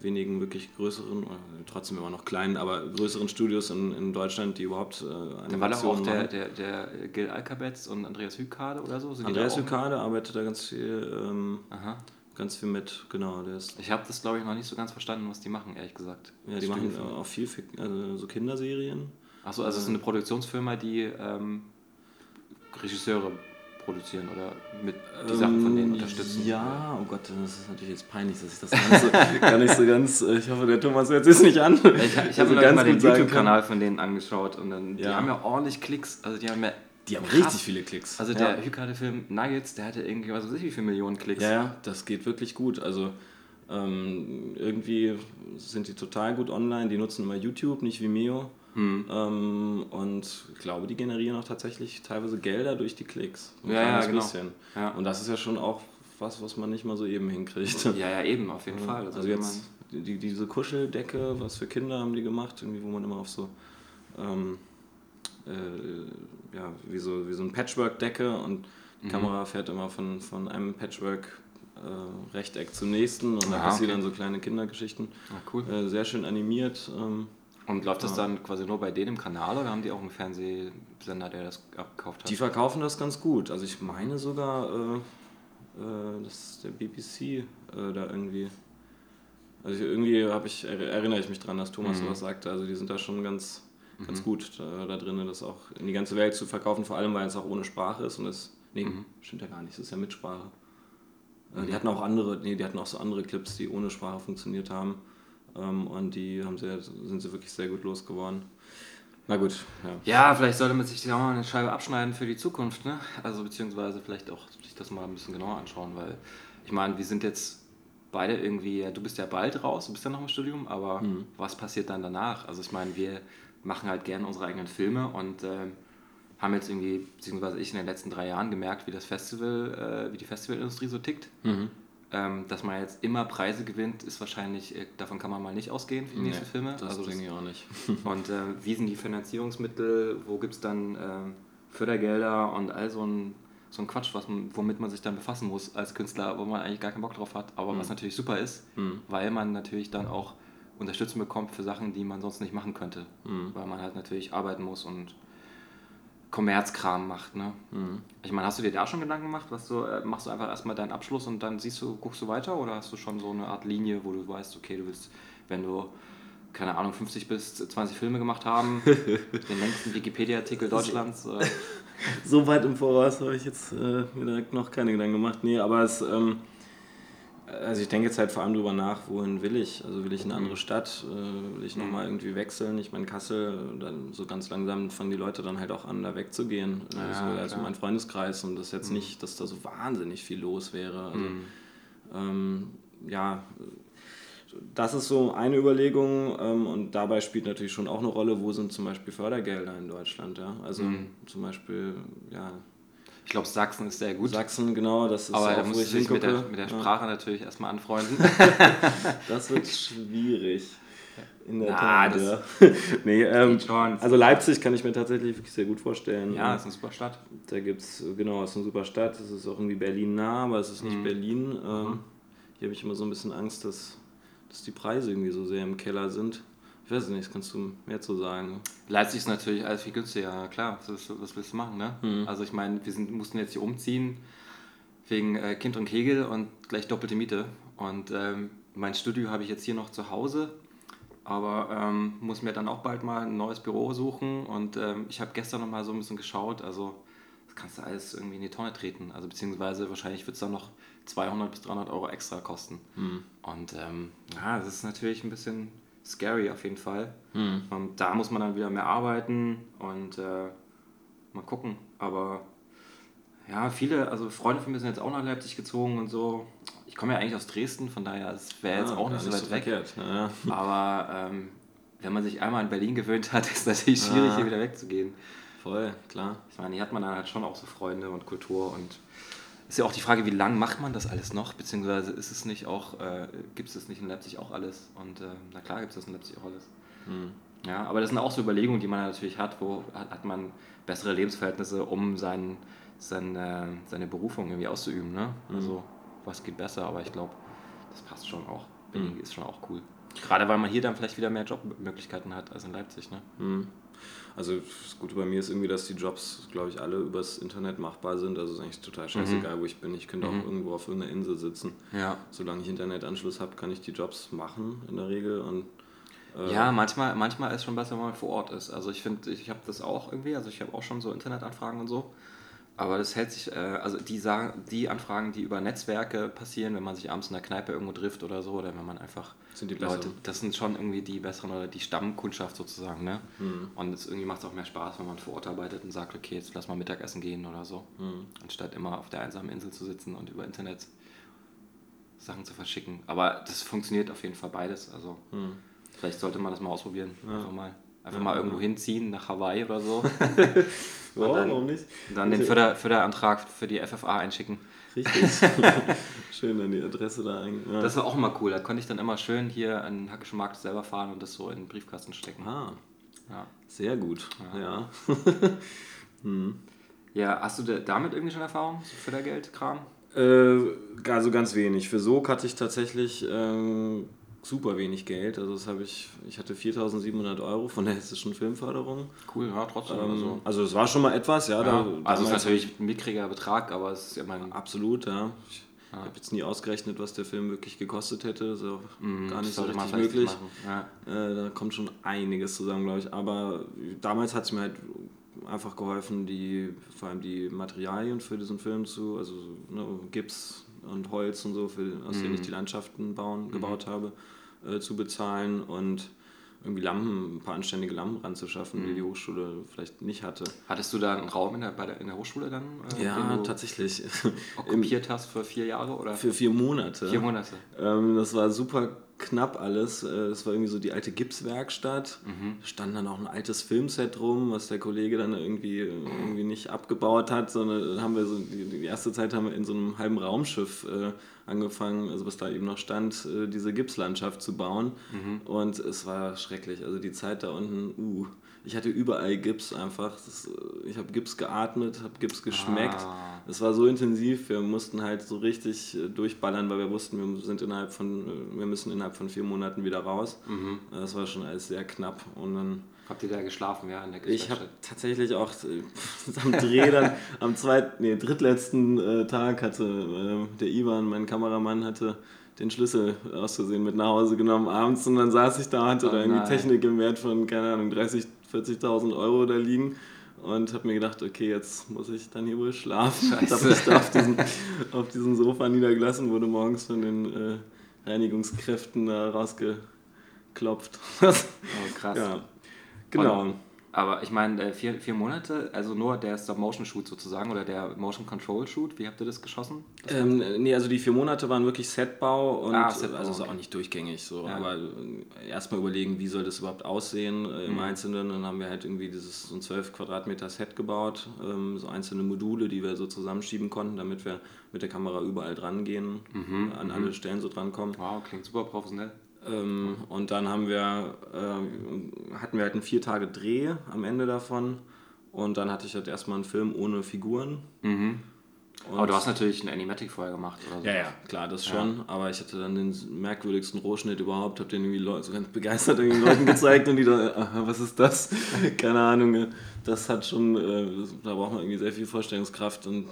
wenigen wirklich größeren, trotzdem immer noch kleinen, aber größeren Studios in, in Deutschland, die überhaupt äh, Da war doch auch der, der, der Gil Alkabetz und Andreas Hükade oder so? Sind Andreas Hükade arbeitet da ganz viel, ähm, ganz viel mit, genau. Der ist ich habe das, glaube ich, noch nicht so ganz verstanden, was die machen, ehrlich gesagt. Ja, die machen auch viel, also so Kinderserien. Achso, also es ist eine Produktionsfirma, die ähm, Regisseure produzieren oder mit die ähm, Sachen von denen unterstützen? Ja, oh Gott, das ist natürlich jetzt peinlich, dass ich das (laughs) Ganze gar nicht so ganz. Äh, ich hoffe, der Thomas hört es nicht an. Ich, ich habe also mir mal den YouTube-Kanal von denen angeschaut und dann, ja. die haben ja ordentlich Klicks. Also die haben ja die haben krass. richtig viele Klicks. Also der ja. Hükade-Film Nuggets, der hatte irgendwie, was weiß ich, wie viele Millionen Klicks. Ja, ja, das geht wirklich gut. Also ähm, irgendwie sind die total gut online. Die nutzen immer YouTube, nicht Vimeo. Mhm. Ähm, und ich glaube, die generieren auch tatsächlich teilweise Gelder durch die Klicks. Ein ja, ja, genau. bisschen. Ja. Und das ist ja schon auch was, was man nicht mal so eben hinkriegt. Ja, ja, eben, auf jeden Fall. Also, also jetzt die, diese Kuscheldecke, was für Kinder haben die gemacht, irgendwie, wo man immer auf so, ähm, äh, ja, wie so, wie so ein Patchwork-Decke und die mhm. Kamera fährt immer von, von einem Patchwork äh, Rechteck zum nächsten und da passieren okay. dann so kleine Kindergeschichten. Ah, cool. Äh, sehr schön animiert. Ähm, und läuft das dann quasi nur bei denen im Kanal oder haben die auch einen Fernsehsender, der das abgekauft hat? Die verkaufen das ganz gut. Also ich meine sogar, äh, äh, dass der BBC äh, da irgendwie. Also irgendwie habe ich, erinnere ich mich dran, dass Thomas mhm. sowas sagte. Also die sind da schon ganz, ganz mhm. gut da, da drin, das auch in die ganze Welt zu verkaufen, vor allem weil es auch ohne Sprache ist und es. Nee, mhm. stimmt ja gar nicht, es ist ja mit Sprache. Äh, die hatten auch andere, nee, die hatten auch so andere Clips, die ohne Sprache funktioniert haben. Ähm, und die haben sie, sind sie wirklich sehr gut losgeworden. Na gut, ja. Ja, vielleicht sollte man sich da mal eine Scheibe abschneiden für die Zukunft, ne? Also beziehungsweise vielleicht auch sich das mal ein bisschen genauer anschauen, weil ich meine, wir sind jetzt beide irgendwie, du bist ja bald raus, du bist ja noch im Studium, aber mhm. was passiert dann danach? Also ich meine, wir machen halt gerne unsere eigenen Filme und äh, haben jetzt irgendwie, beziehungsweise ich in den letzten drei Jahren gemerkt, wie das Festival, äh, wie die Festivalindustrie so tickt. Mhm. Ähm, dass man jetzt immer Preise gewinnt, ist wahrscheinlich, äh, davon kann man mal nicht ausgehen für die nee, nächsten Filme. Das also denke ich auch nicht. (laughs) und äh, wie sind die Finanzierungsmittel, wo gibt es dann äh, Fördergelder und all so ein, so ein Quatsch, was man, womit man sich dann befassen muss als Künstler, wo man eigentlich gar keinen Bock drauf hat, aber mhm. was natürlich super ist, mhm. weil man natürlich dann auch Unterstützung bekommt für Sachen, die man sonst nicht machen könnte, mhm. weil man halt natürlich arbeiten muss und Kommerzkram macht. Ne? Mhm. Ich meine, hast du dir da schon Gedanken gemacht? Was du, äh, machst du einfach erstmal deinen Abschluss und dann siehst du, guckst du weiter oder hast du schon so eine Art Linie, wo du weißt, okay, du willst, wenn du, keine Ahnung, 50 bis 20 Filme gemacht haben, (laughs) den längsten Wikipedia-Artikel Deutschlands? Äh. (laughs) so weit im Voraus habe ich jetzt äh, mir noch keine Gedanken gemacht. Nee, aber es. Ähm also ich denke jetzt halt vor allem darüber nach, wohin will ich? Also will ich in eine andere. Stadt? Äh, will ich nochmal irgendwie wechseln? Ich meine, Kassel, dann so ganz langsam fangen die Leute dann halt auch an, da wegzugehen. Ja, also, also mein Freundeskreis und das ist jetzt mhm. nicht, dass da so wahnsinnig viel los wäre. Also, mhm. ähm, ja, das ist so eine Überlegung ähm, und dabei spielt natürlich schon auch eine Rolle, wo sind zum Beispiel Fördergelder in Deutschland. Ja? Also mhm. zum Beispiel, ja, ich glaube, Sachsen ist sehr gut. Sachsen, genau, das ist Aber auch, da muss ich sich mit der, mit der Sprache ja. natürlich erstmal anfreunden. (laughs) das wird schwierig. In der Na, Tat, ja. (laughs) nee, ähm, also Leipzig kann ich mir tatsächlich wirklich sehr gut vorstellen. Ja, ist eine super Stadt. Da gibt es, genau, ist eine super Stadt. Es ist auch irgendwie Berlin nah, aber es ist nicht mhm. Berlin. Ähm, mhm. Hier habe ich immer so ein bisschen Angst, dass, dass die Preise irgendwie so sehr im Keller sind. Ich weiß nicht, kannst du mehr zu sagen? Leipzig ist natürlich alles viel günstiger, klar, was, was willst du machen, ne? Mhm. Also ich meine, wir sind, mussten jetzt hier umziehen wegen äh, Kind und Kegel und gleich doppelte Miete. Und ähm, mein Studio habe ich jetzt hier noch zu Hause, aber ähm, muss mir dann auch bald mal ein neues Büro suchen. Und ähm, ich habe gestern noch mal so ein bisschen geschaut, also das kannst du alles irgendwie in die Tonne treten. Also beziehungsweise wahrscheinlich wird es dann noch 200 bis 300 Euro extra kosten. Mhm. Und ähm, ja, das ist natürlich ein bisschen scary auf jeden Fall. Mhm. Und da muss man dann wieder mehr arbeiten und äh, mal gucken. Aber ja, viele, also Freunde von mir sind jetzt auch nach Leipzig gezogen und so. Ich komme ja eigentlich aus Dresden, von daher es wäre jetzt ah, auch nicht so weit so weg. Ja. (laughs) Aber ähm, wenn man sich einmal in Berlin gewöhnt hat, (laughs) ist es natürlich schwierig, ah. hier wieder wegzugehen. Voll, klar. Ich meine, hier hat man dann halt schon auch so Freunde und Kultur und ist ja auch die Frage, wie lange macht man das alles noch, beziehungsweise ist es nicht auch, äh, gibt es das nicht in Leipzig auch alles? Und äh, na klar gibt es das in Leipzig auch alles. Mhm. Ja, aber das sind auch so Überlegungen, die man natürlich hat, wo hat, hat man bessere Lebensverhältnisse, um sein, sein, äh, seine Berufung irgendwie auszuüben. Ne? Mhm. Also was geht besser, aber ich glaube, das passt schon auch. Berlin mhm. ist schon auch cool. Gerade weil man hier dann vielleicht wieder mehr Jobmöglichkeiten hat als in Leipzig. Ne? Mhm. Also das Gute bei mir ist irgendwie, dass die Jobs, glaube ich, alle übers Internet machbar sind. Also ist eigentlich total scheißegal, mhm. wo ich bin. Ich könnte mhm. auch irgendwo auf irgendeiner Insel sitzen. Ja. Solange ich Internetanschluss habe, kann ich die Jobs machen in der Regel. Und, äh ja, manchmal, manchmal ist es schon besser, wenn man vor Ort ist. Also ich finde, ich habe das auch irgendwie, also ich habe auch schon so Internetanfragen und so. Aber das hält sich, äh, also die, sagen, die Anfragen, die über Netzwerke passieren, wenn man sich abends in der Kneipe irgendwo trifft oder so, oder wenn man einfach sind die Leute, das sind schon irgendwie die besseren oder die Stammkundschaft sozusagen, ne? Mhm. Und es irgendwie macht es auch mehr Spaß, wenn man vor Ort arbeitet und sagt, okay, jetzt lass mal Mittagessen gehen oder so. Mhm. Anstatt immer auf der einsamen Insel zu sitzen und über Internet Sachen zu verschicken. Aber das funktioniert auf jeden Fall beides. Also mhm. vielleicht sollte man das mal ausprobieren. Ja. Also mal Einfach mal irgendwo hinziehen, nach Hawaii oder so. (laughs) ja, dann, warum nicht? Dann den Förder, Förderantrag für die FFA einschicken. Richtig. (laughs) schön dann die Adresse da ein. Ja. Das war auch immer cool. Da konnte ich dann immer schön hier an den Hackischen Markt selber fahren und das so in den Briefkasten stecken. Ah. Ja. Sehr gut. Ja. Ja, (laughs) hm. ja hast du damit irgendwie schon Erfahrung? So Fördergeldkram? Äh, also ganz wenig. Für Sog hatte ich tatsächlich. Ähm, super wenig Geld. Also das habe ich, ich hatte 4.700 Euro von der hessischen Filmförderung. Cool, ja, trotzdem. Ähm, also. also es war schon mal etwas, ja. ja da, also es ist natürlich ein mickriger Betrag, aber es ist ja mein... Absolut, ja. Ich ja. habe jetzt nie ausgerechnet, was der Film wirklich gekostet hätte. Das ist auch mm, gar nicht so richtig möglich. Ja. Äh, da kommt schon einiges zusammen, glaube ich. Aber damals hat es mir halt einfach geholfen, die, vor allem die Materialien für diesen Film zu, also ne, Gips und Holz und so, für, aus mm. denen ich die Landschaften bauen, gebaut habe, äh, zu bezahlen und irgendwie Lampen, ein paar anständige Lampen ranzuschaffen, mhm. die die Hochschule vielleicht nicht hatte. Hattest du da einen Raum in der, bei der, in der Hochschule dann? Äh, ja, tatsächlich. (laughs) Okkupiert hast für vier Jahre oder? Für vier Monate. Vier Monate. Ähm, das war super knapp alles. Äh, das war irgendwie so die alte Gipswerkstatt. Mhm. Stand dann auch ein altes Filmset rum, was der Kollege dann irgendwie, irgendwie nicht abgebaut hat, sondern haben wir so, die, die erste Zeit haben wir in so einem halben Raumschiff äh, angefangen, also was da eben noch stand, äh, diese Gipslandschaft zu bauen. Mhm. Und es war schrecklich. Also die Zeit da unten, uh, ich hatte überall Gips einfach. Das, äh, ich habe Gips geatmet, habe Gips geschmeckt. Ah. Es war so intensiv, wir mussten halt so richtig äh, durchballern, weil wir wussten, wir sind innerhalb von, wir müssen innerhalb von vier Monaten wieder raus. Mhm. Das war schon alles sehr knapp. Und dann Habt ihr da geschlafen, ja, in der Ich habe tatsächlich auch (laughs) am Dreh dann, am zweiten, nee, drittletzten äh, Tag hatte äh, der Ivan, mein Kameramann, hatte den Schlüssel auszusehen mit nach Hause genommen abends und dann saß ich da, hatte oh, da irgendwie nein. Technik im Wert von, keine Ahnung, 30, 40.000 Euro da liegen und habe mir gedacht, okay, jetzt muss ich dann hier wohl schlafen. Scheiße. habe mich da auf diesem, auf diesem Sofa niedergelassen, wurde morgens von den äh, Reinigungskräften da rausgeklopft. (laughs) oh, krass. Ja. Genau. Und, aber ich meine, äh, vier, vier Monate, also nur der Stop-Motion-Shoot sozusagen oder der Motion-Control-Shoot, wie habt ihr das geschossen? Das ähm, nee, also die vier Monate waren wirklich Setbau und ah, Setbau, also okay. auch nicht durchgängig so, ja. aber äh, erstmal überlegen, wie soll das überhaupt aussehen äh, im mhm. Einzelnen. Dann haben wir halt irgendwie dieses so ein 12 Quadratmeter Set gebaut, ähm, so einzelne Module, die wir so zusammenschieben konnten, damit wir mit der Kamera überall dran gehen, mhm. an alle mhm. Stellen so drankommen. Wow, klingt super professionell. Ähm, und dann haben wir, äh, hatten wir halt einen vier Tage Dreh am Ende davon. Und dann hatte ich halt erstmal einen Film ohne Figuren. Mhm. aber du hast natürlich einen Animatic vorher gemacht, oder so. Ja, ja, klar, das schon. Ja. Aber ich hatte dann den merkwürdigsten Rohschnitt überhaupt, habe den irgendwie Leute, so ganz begeistert den Leuten gezeigt und die da, (laughs) aha, was ist das? (laughs) Keine Ahnung. Das hat schon, äh, da braucht man irgendwie sehr viel Vorstellungskraft und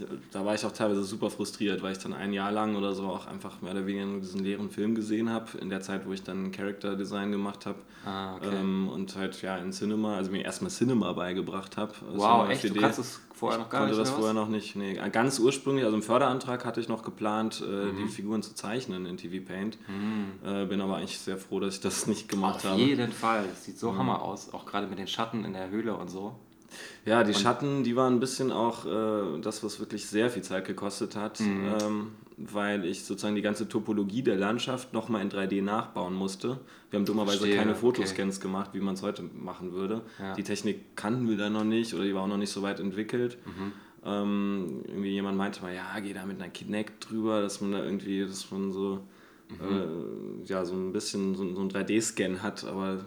ich, da war ich auch teilweise super frustriert, weil ich dann ein Jahr lang oder so auch einfach mehr oder weniger nur diesen leeren Film gesehen habe, in der Zeit, wo ich dann Character Design gemacht habe. Ah, okay. ähm, und halt ja in Cinema, also mir erstmal Cinema beigebracht habe. Wow, echt? 4D. Du kannst es vorher noch gar ich konnte nicht? das vorher noch nicht. Nee, ganz ursprünglich, also im Förderantrag hatte ich noch geplant, äh, mhm. die Figuren zu zeichnen in TV Paint. Mhm. Äh, bin aber eigentlich sehr froh, dass ich das nicht gemacht Auf habe. Auf jeden Fall, das sieht so mhm. hammer aus, auch gerade mit den Schatten in der Höhle und so. Ja, die und Schatten, die waren ein bisschen auch äh, das, was wirklich sehr viel Zeit gekostet hat, mhm. ähm, weil ich sozusagen die ganze Topologie der Landschaft nochmal in 3D nachbauen musste. Wir haben dummerweise Verstehe, keine Fotoscans okay. gemacht, wie man es heute machen würde. Ja. Die Technik kannten wir da noch nicht oder die war auch noch nicht so weit entwickelt. Mhm. Ähm, irgendwie jemand meinte mal, ja, geh da mit einer Kinect drüber, dass man da irgendwie, dass man so, mhm. äh, ja, so ein bisschen so, so ein 3D-Scan hat, aber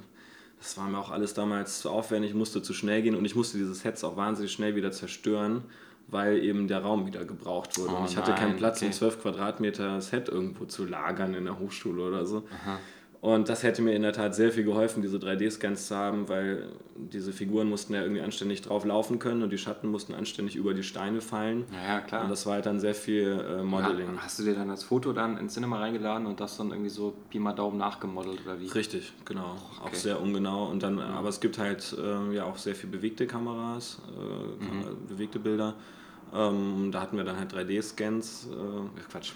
das war mir auch alles damals zu aufwendig, musste zu schnell gehen und ich musste dieses Sets auch wahnsinnig schnell wieder zerstören, weil eben der Raum wieder gebraucht wurde. Oh, und ich hatte keinen Platz, okay. um 12 Quadratmeter Set irgendwo zu lagern in der Hochschule oder so. Aha. Und das hätte mir in der Tat sehr viel geholfen, diese 3D-Scans zu haben, weil diese Figuren mussten ja irgendwie anständig drauf laufen können und die Schatten mussten anständig über die Steine fallen. Ja, klar. Und das war halt dann sehr viel äh, Modeling. Ja, hast du dir dann das Foto dann ins Cinema reingeladen und das dann irgendwie so Pi mal Daumen nachgemodelt oder wie? Richtig, genau. Okay. Auch sehr ungenau. Und dann. Aber es gibt halt äh, ja auch sehr viel bewegte Kameras, äh, mhm. bewegte Bilder. Ähm, da hatten wir dann halt 3D-Scans, äh, Quatsch,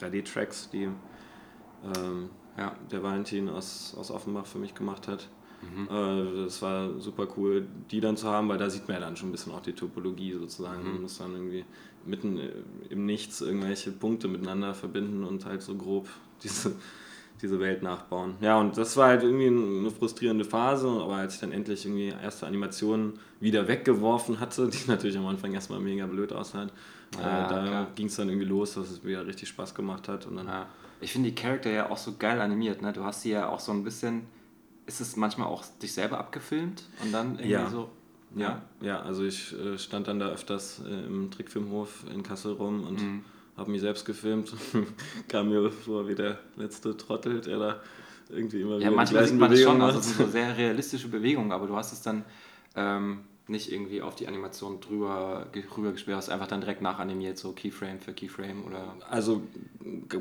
3D-Tracks, die ähm, ja, der Valentin aus, aus Offenbach für mich gemacht hat. Mhm. Äh, das war super cool, die dann zu haben, weil da sieht man ja dann schon ein bisschen auch die Topologie sozusagen. Mhm. Man muss dann irgendwie mitten äh, im Nichts irgendwelche Punkte miteinander verbinden und halt so grob (laughs) diese, diese Welt nachbauen. Ja, und das war halt irgendwie eine frustrierende Phase, aber als ich dann endlich irgendwie erste Animationen wieder weggeworfen hatte, (laughs) die natürlich am Anfang erstmal mega blöd aussahen, ja, äh, da ging es dann irgendwie los, dass es wieder richtig Spaß gemacht hat und dann ja ich finde die Charakter ja auch so geil animiert, ne? Du hast sie ja auch so ein bisschen, ist es manchmal auch dich selber abgefilmt und dann irgendwie ja. so. Ja, ja, also ich äh, stand dann da öfters äh, im Trickfilmhof in Kassel rum und mhm. habe mich selbst gefilmt. (laughs) Kam mir vor wie der letzte Trottel, der da irgendwie immer ja, wieder manchmal die sieht man das schon, also so sehr realistische Bewegungen, aber du hast es dann, ähm, nicht irgendwie auf die Animation drüber rüber gespielt hast, einfach dann direkt nachanimiert, so Keyframe für Keyframe oder? Also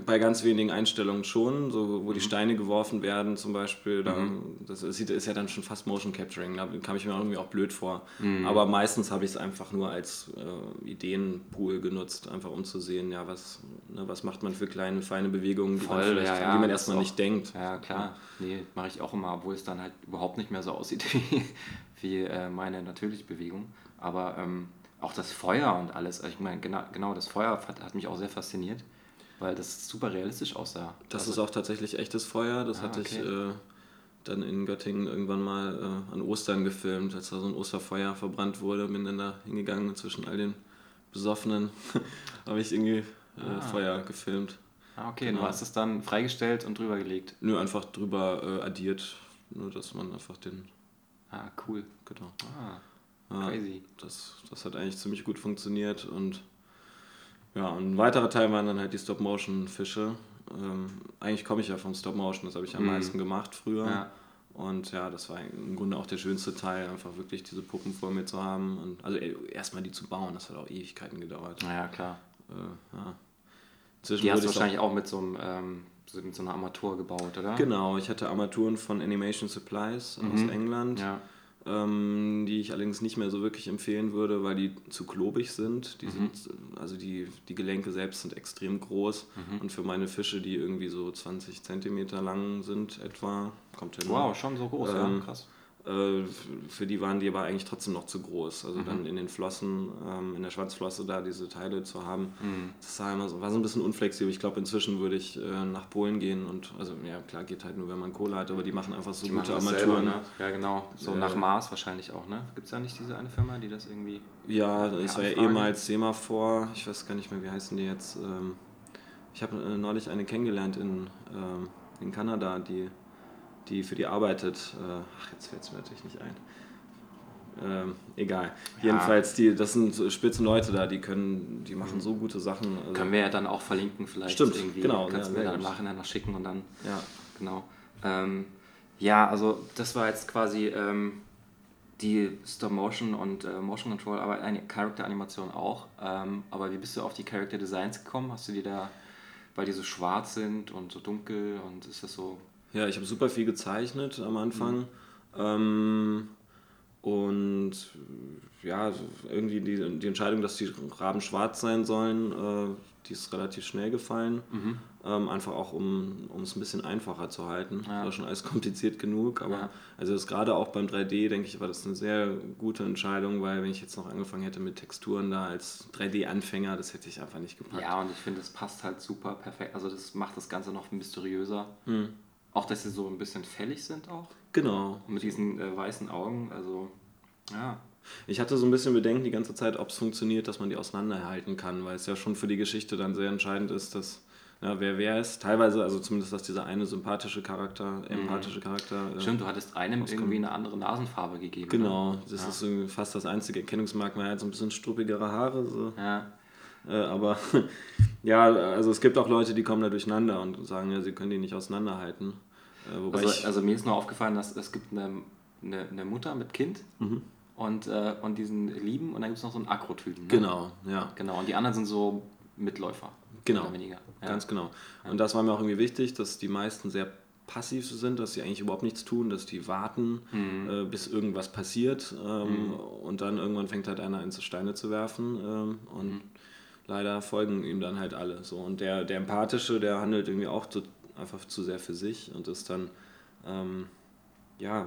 bei ganz wenigen Einstellungen schon, so wo die mhm. Steine geworfen werden zum Beispiel, da, mhm. das ist, ist ja dann schon fast Motion Capturing, da kam ich mir irgendwie auch blöd vor. Mhm. Aber meistens habe ich es einfach nur als äh, Ideenpool genutzt, einfach um zu sehen, ja, was, ne, was macht man für kleine, feine Bewegungen, die Voll, man, ja, ja, die man erstmal nicht denkt. Ja, klar. Nee, mache ich auch immer, obwohl es dann halt überhaupt nicht mehr so aussieht (laughs) wie wie äh, meine natürliche Bewegung. Aber ähm, auch das Feuer und alles, also ich meine, genau, genau das Feuer hat, hat, mich auch sehr fasziniert, weil das super realistisch aussah. Das also, ist auch tatsächlich echtes Feuer, das ah, hatte okay. ich äh, dann in Göttingen irgendwann mal äh, an Ostern gefilmt, als da so ein Osterfeuer verbrannt wurde, bin dann da hingegangen zwischen all den Besoffenen, (laughs) habe ich irgendwie äh, ah. Feuer gefilmt. Ah, okay, genau. du hast es dann freigestellt und drüber gelegt? Nö, einfach drüber äh, addiert, nur dass man einfach den Ah, cool. Genau. Ah, crazy. das, das hat eigentlich ziemlich gut funktioniert und ja, und ein weiterer Teil waren dann halt die Stop-Motion-Fische. Ähm, eigentlich komme ich ja vom Stop-Motion, das habe ich am mhm. meisten gemacht früher. Ja. Und ja, das war im Grunde auch der schönste Teil, einfach wirklich diese Puppen vor mir zu haben. Und, also erstmal die zu bauen, das hat auch Ewigkeiten gedauert. Ja, klar. Äh, ja. Die hast du wahrscheinlich auch, auch mit so einem ähm, mit so einer Armatur gebaut, oder? Genau, ich hatte Armaturen von Animation Supplies mhm. aus England. Ja. Ähm, die ich allerdings nicht mehr so wirklich empfehlen würde, weil die zu klobig sind. Die mhm. sind also die, die Gelenke selbst sind extrem groß mhm. und für meine Fische, die irgendwie so 20 Zentimeter lang sind etwa, kommt hin. Wow, schon so groß, ähm, ja, krass. Äh, für die waren die aber eigentlich trotzdem noch zu groß. Also mhm. dann in den Flossen, ähm, in der Schwanzflosse da diese Teile zu haben, mhm. das war, immer so, war so ein bisschen unflexibel. Ich glaube, inzwischen würde ich äh, nach Polen gehen und, also ja, klar, geht halt nur, wenn man Kohle hat, aber die machen einfach so die gute Armaturen. Ne? Ja, genau. So äh, nach Mars wahrscheinlich auch, ne? Gibt es da nicht diese eine Firma, die das irgendwie. Ja, das war ja ehemals Semaphor, ich weiß gar nicht mehr, wie heißen die jetzt. Ähm, ich habe äh, neulich eine kennengelernt in, ähm, in Kanada, die die für die arbeitet. Äh, ach, jetzt fällt es mir natürlich nicht ein. Ähm, egal. Ja. Jedenfalls, die, das sind spitze Leute da, die können, die machen so gute Sachen. Also können wir ja dann auch verlinken vielleicht Stimmt, irgendwie. Genau, Kannst ja, du mir dann im Nachhinein noch schicken und dann. Ja. Genau. Ähm, ja, also das war jetzt quasi ähm, die Stop Motion und äh, Motion Control, aber eine Character Animation auch. Ähm, aber wie bist du auf die Character Designs gekommen? Hast du die da, weil die so schwarz sind und so dunkel und ist das so ja, ich habe super viel gezeichnet am Anfang. Mhm. Ähm, und ja, irgendwie die, die Entscheidung, dass die Raben schwarz sein sollen, äh, die ist relativ schnell gefallen. Mhm. Ähm, einfach auch, um, es ein bisschen einfacher zu halten. Ja. War schon alles (laughs) kompliziert genug, aber ja. also das gerade auch beim 3D, denke ich, war das eine sehr gute Entscheidung, weil wenn ich jetzt noch angefangen hätte mit Texturen da als 3D-Anfänger, das hätte ich einfach nicht gepackt. Ja, und ich finde, das passt halt super perfekt. Also das macht das Ganze noch mysteriöser. Mhm. Auch, dass sie so ein bisschen fällig sind auch. Genau. Und mit diesen äh, weißen Augen, also ja. Ich hatte so ein bisschen Bedenken die ganze Zeit, ob es funktioniert, dass man die auseinanderhalten kann, weil es ja schon für die Geschichte dann sehr entscheidend ist, dass ja, wer wer ist. Teilweise, also zumindest, dass dieser eine sympathische Charakter, mhm. empathische Charakter. Äh, Stimmt, du hattest einem auskommt. irgendwie eine andere Nasenfarbe gegeben. Genau, ne? das ja. ist fast das einzige Erkennungsmerkmal. Er hat so ein bisschen struppigere Haare. So. Ja. Äh, aber (laughs) ja, also es gibt auch Leute, die kommen da durcheinander und sagen, ja, sie können die nicht auseinanderhalten. Äh, also, also, mir ist nur aufgefallen, dass es gibt eine, eine, eine Mutter mit Kind mhm. und, äh, und diesen Lieben und dann gibt es noch so einen Akrotypen. Ne? Genau, ja. Genau, und die anderen sind so Mitläufer. Genau, weniger. Ja. ganz genau. Und das war mir auch irgendwie wichtig, dass die meisten sehr passiv sind, dass sie eigentlich überhaupt nichts tun, dass die warten, mhm. äh, bis irgendwas passiert ähm, mhm. und dann irgendwann fängt halt einer an, Steine zu werfen ähm, und mhm leider folgen ihm dann halt alle. So. Und der, der Empathische, der handelt irgendwie auch zu, einfach zu sehr für sich und ist dann, ähm, ja,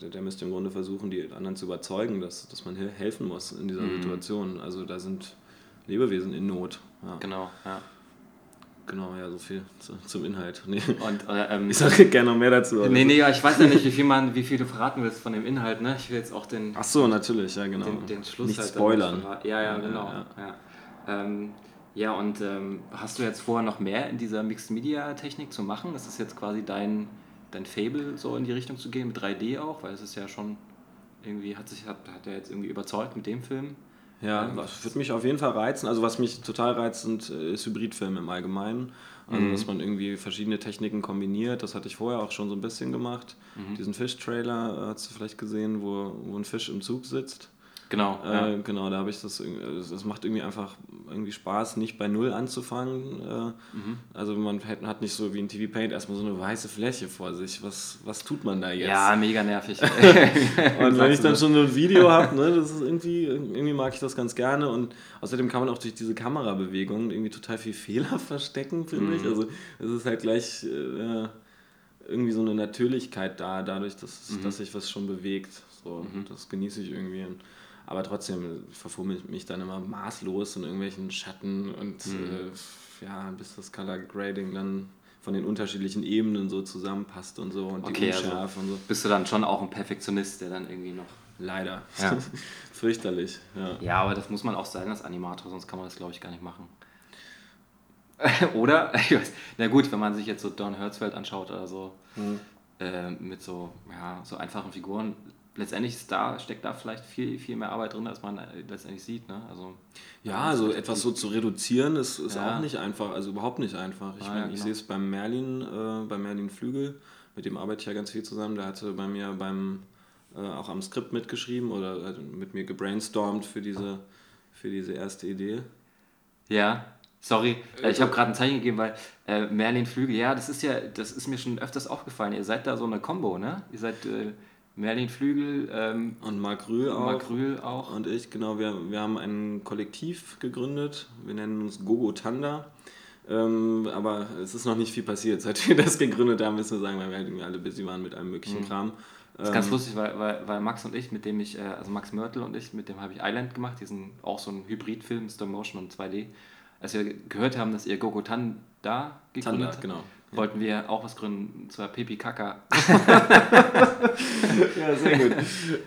der, der, müsste im Grunde versuchen, die anderen zu überzeugen, dass, dass man helfen muss in dieser mhm. Situation. Also da sind Lebewesen in Not. Ja. Genau, ja. Genau, ja, so viel zu, zum Inhalt. Nee. Und, äh, ähm, ich sage (laughs) gerne noch mehr dazu. Nee, nee, ja, ich weiß ja nicht, wie viel, man, wie viel du verraten willst von dem Inhalt. Ne? Ich will jetzt auch den. Ach so, natürlich, ja, genau. Den, den Schluss nicht halt spoilern. Ja, ja, genau. Ja, ja. Ähm, ja, und ähm, hast du jetzt vor, noch mehr in dieser Mixed Media Technik zu machen? Ist das jetzt quasi dein, dein Fable, so in die Richtung zu gehen, mit 3D auch? Weil es ist ja schon irgendwie, hat sich, hat, hat er jetzt irgendwie überzeugt mit dem Film? Ja, ähm, das würde mich auf jeden Fall reizen. Also was mich total reizt, sind, äh, ist Hybridfilme im Allgemeinen. Also mhm. dass man irgendwie verschiedene Techniken kombiniert. Das hatte ich vorher auch schon so ein bisschen gemacht. Mhm. Diesen Fish-Trailer äh, hast du vielleicht gesehen, wo, wo ein Fisch im Zug sitzt. Genau. Äh, ja. Genau, da habe ich das. Es macht irgendwie einfach irgendwie Spaß, nicht bei Null anzufangen. Äh, mhm. Also man hat nicht so wie in TV Paint erstmal so eine weiße Fläche vor sich. Was, was tut man da jetzt? Ja, mega nervig. (laughs) (laughs) und wenn ich dann schon so ein Video (laughs) habe, ne, das ist irgendwie, irgendwie mag ich das ganz gerne. Und außerdem kann man auch durch diese Kamerabewegungen irgendwie total viel Fehler verstecken, finde mhm. ich. Also es ist halt gleich. Äh, irgendwie so eine Natürlichkeit da, dadurch, dass, mhm. dass sich was schon bewegt. So, mhm. Das genieße ich irgendwie. Aber trotzdem verfummel ich mich dann immer maßlos in irgendwelchen Schatten und mhm. äh, ja, bis das Color Grading dann von den unterschiedlichen Ebenen so zusammenpasst und so und okay, die Unschärfe also und so. Bist du dann schon auch ein Perfektionist, der dann irgendwie noch. Leider. Ja. (laughs) Fürchterlich. Ja. ja, aber das muss man auch sein als Animator, sonst kann man das, glaube ich, gar nicht machen. (laughs) oder? Na gut, wenn man sich jetzt so Don Hertzfeld anschaut oder so, mhm. äh, mit so, ja, so einfachen Figuren, letztendlich ist da, steckt da vielleicht viel, viel mehr Arbeit drin, als man äh, letztendlich sieht. Ne? Also, ja, also etwas so zu reduzieren ist, ist ja. auch nicht einfach, also überhaupt nicht einfach. Ich, ah, mein, ja, genau. ich sehe es beim Merlin, äh, beim Merlin Flügel, mit dem arbeite ich ja ganz viel zusammen. Der hatte bei mir beim äh, auch am Skript mitgeschrieben oder äh, mit mir gebrainstormt für diese, für diese erste Idee. Ja. Sorry, äh, ich habe gerade ein Zeichen gegeben, weil äh, Merlin Flügel, ja, das ist ja, das ist mir schon öfters aufgefallen. Ihr seid da so eine Combo, ne? Ihr seid äh, Merlin Flügel ähm, und Marc Rühl auch. Marc Rühl auch. Und ich, genau. Wir, wir haben ein Kollektiv gegründet. Wir nennen uns Gogo Tanda. Ähm, aber es ist noch nicht viel passiert, seit wir (laughs) das gegründet haben, müssen wir sagen, weil wir halt irgendwie alle busy waren mit allem möglichen mhm. Kram. Das ist ganz ähm, lustig, weil, weil, weil Max und ich, mit dem ich, äh, also Max Mörtel und ich, mit dem habe ich Island gemacht, die sind auch so ein Hybridfilm, Stop Motion und 2D als wir gehört haben, dass ihr Gogotan da gegründet habt, genau. Wollten wir auch was gründen, zwar Pipi Kaka. (laughs) (laughs) ja, sehr gut.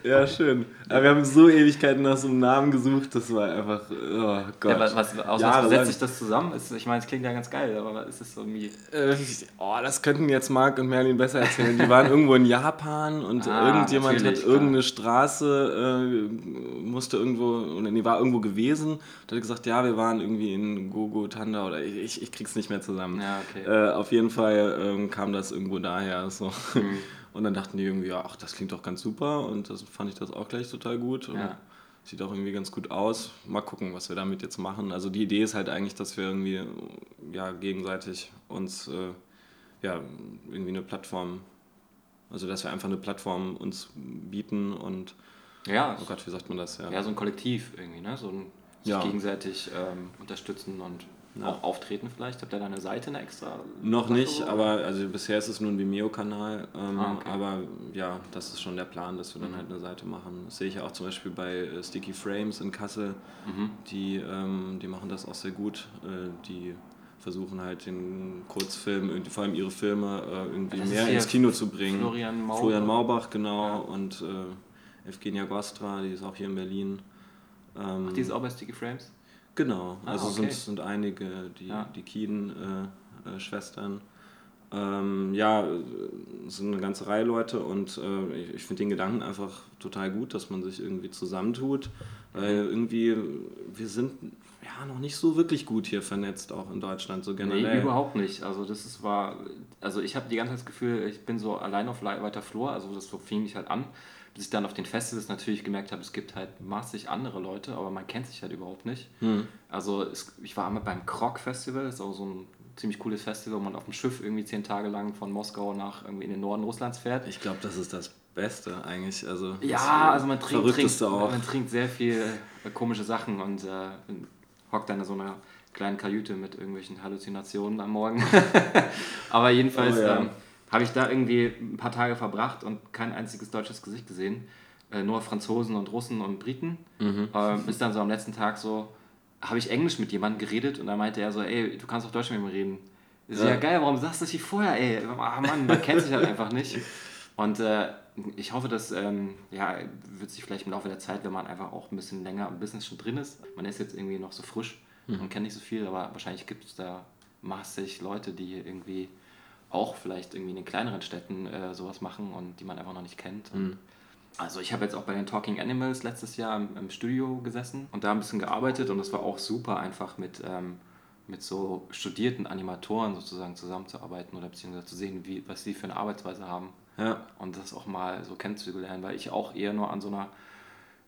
Ja, schön. Aber wir haben so Ewigkeiten nach so einem Namen gesucht, das war einfach, oh Gott. Ja, was, was, aus ja, was setzt sich das zusammen? Ich meine, es klingt ja ganz geil, aber ist es so irgendwie... Äh, oh, das könnten jetzt Marc und Merlin besser erzählen. Die waren irgendwo in Japan und ah, irgendjemand hat irgendeine Straße, äh, musste irgendwo, oder nee, war irgendwo gewesen und hat gesagt, ja, wir waren irgendwie in Gogo Tanda oder ich, ich krieg's nicht mehr zusammen. Ja, okay. Äh, auf jeden Fall ähm, kam das irgendwo daher. So. Mhm. (laughs) Und dann dachten die irgendwie, ach, das klingt doch ganz super und das fand ich das auch gleich total gut. Ja. Sieht auch irgendwie ganz gut aus. Mal gucken, was wir damit jetzt machen. Also die Idee ist halt eigentlich, dass wir irgendwie ja, gegenseitig uns äh, ja, irgendwie eine Plattform, also dass wir einfach eine Plattform uns bieten und ja, oh Gott, wie sagt man das? Ja, ja so ein Kollektiv irgendwie, ne? So ein sich ja. gegenseitig ähm, unterstützen und ja. auch auftreten vielleicht? Habt ihr da eine Seite, eine extra? Noch nicht, aber also bisher ist es nur ein Vimeo-Kanal. Ähm, ah, okay. Aber ja, das ist schon der Plan, dass wir dann mhm. halt eine Seite machen. Das sehe ich auch zum Beispiel bei äh, Sticky Frames in Kassel. Mhm. Die, ähm, die machen das auch sehr gut. Äh, die versuchen halt den Kurzfilm, vor allem ihre Filme, äh, irgendwie das mehr ins Kino zu bringen. Florian Maubach. Florian Maubach, genau. Ja. Und äh, Evgenia Gostra, die ist auch hier in Berlin. Ähm, Ach, die ist auch bei Sticky Frames? Genau, ah, also okay. sind, sind einige, die, ja. die Keen-Schwestern. Äh, äh, ähm, ja, es sind eine ganze Reihe Leute und äh, ich, ich finde den Gedanken einfach total gut, dass man sich irgendwie zusammentut, weil irgendwie wir sind ja noch nicht so wirklich gut hier vernetzt, auch in Deutschland so generell. Nee, überhaupt nicht. Also das ist, war, also ich habe die ganze Zeit das Gefühl, ich bin so allein auf weiter Flur, also das so fing mich halt an bis ich dann auf den Festivals natürlich gemerkt habe, es gibt halt massig andere Leute, aber man kennt sich halt überhaupt nicht. Hm. Also es, ich war einmal beim Krog Festival, das ist auch so ein ziemlich cooles Festival, wo man auf dem Schiff irgendwie zehn Tage lang von Moskau nach irgendwie in den Norden Russlands fährt. Ich glaube, das ist das Beste eigentlich. Also ja, also man trinkt, trinkt man trinkt sehr viel äh, komische Sachen und äh, hockt dann in so einer kleinen Kajüte mit irgendwelchen Halluzinationen am Morgen. (laughs) aber jedenfalls. Oh, ja. ähm, habe ich da irgendwie ein paar Tage verbracht und kein einziges deutsches Gesicht gesehen. Äh, nur Franzosen und Russen und Briten. Mhm. Äh, bis dann so am letzten Tag so, habe ich Englisch mit jemandem geredet und dann meinte er so, ey, du kannst auch Deutsch mit mir reden. So, ja. ja geil, warum sagst du das nicht vorher, ey? Ach Mann, man kennt sich halt einfach nicht. Und äh, ich hoffe, dass ähm, ja, wird sich vielleicht im Laufe der Zeit, wenn man einfach auch ein bisschen länger im Business schon drin ist, man ist jetzt irgendwie noch so frisch mhm. und kennt nicht so viel, aber wahrscheinlich gibt es da massig Leute, die irgendwie auch vielleicht irgendwie in den kleineren Städten äh, sowas machen und die man einfach noch nicht kennt. Mhm. Also ich habe jetzt auch bei den Talking Animals letztes Jahr im, im, Studio gesessen und da ein bisschen gearbeitet und das war auch super einfach mit, ähm, mit so studierten Animatoren sozusagen zusammenzuarbeiten oder beziehungsweise zu sehen, wie, was sie für eine Arbeitsweise haben. Ja. Und das auch mal so kennenzulernen, weil ich auch eher nur an so einer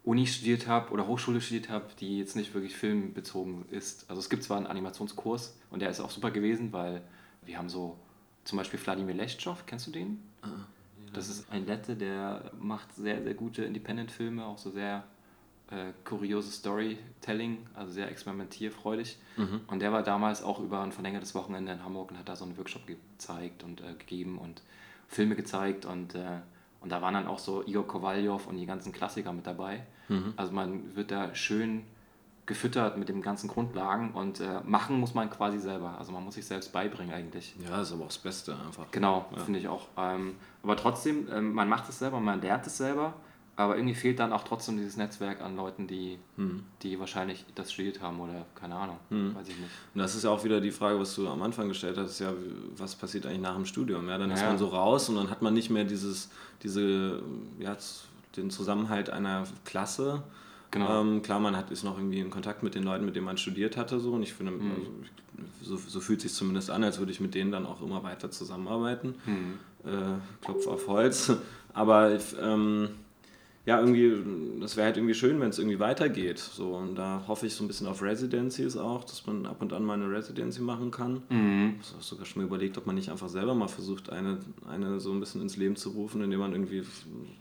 Uni studiert habe oder Hochschule studiert habe, die jetzt nicht wirklich filmbezogen ist. Also es gibt zwar einen Animationskurs und der ist auch super gewesen, weil wir haben so zum Beispiel Wladimir Leschtschov, kennst du den? Ah, ja. Das ist ein Lette, der macht sehr, sehr gute Independent-Filme, auch so sehr äh, kurioses Storytelling, also sehr experimentierfreudig. Mhm. Und der war damals auch über ein verlängertes Wochenende in Hamburg und hat da so einen Workshop gezeigt und äh, gegeben und Filme gezeigt und, äh, und da waren dann auch so Igor Kovalyov und die ganzen Klassiker mit dabei. Mhm. Also man wird da schön gefüttert mit den ganzen Grundlagen und äh, machen muss man quasi selber. Also man muss sich selbst beibringen eigentlich. Ja, ist aber auch das Beste einfach. Genau, ja. finde ich auch. Ähm, aber trotzdem, ähm, man macht es selber, man lernt es selber aber irgendwie fehlt dann auch trotzdem dieses Netzwerk an Leuten, die, hm. die wahrscheinlich das studiert haben oder keine Ahnung, hm. weiß ich nicht. Und das ist ja auch wieder die Frage, was du am Anfang gestellt hast, ja, was passiert eigentlich nach dem Studium? Ja, dann ja. ist man so raus und dann hat man nicht mehr dieses, diese, ja, den Zusammenhalt einer Klasse. Genau. Ähm, klar, man hat, ist noch irgendwie in Kontakt mit den Leuten, mit denen man studiert hatte, so. Und ich finde, hm. also, so, so fühlt es sich zumindest an, als würde ich mit denen dann auch immer weiter zusammenarbeiten. Hm. Äh, Klopf auf Holz. (laughs) Aber ähm, ja, irgendwie, das wäre halt irgendwie schön, wenn es irgendwie weitergeht. So, und da hoffe ich so ein bisschen auf Residencies auch, dass man ab und an mal eine Residency machen kann. Mhm. Ich habe sogar schon mal überlegt, ob man nicht einfach selber mal versucht, eine, eine so ein bisschen ins Leben zu rufen, indem man irgendwie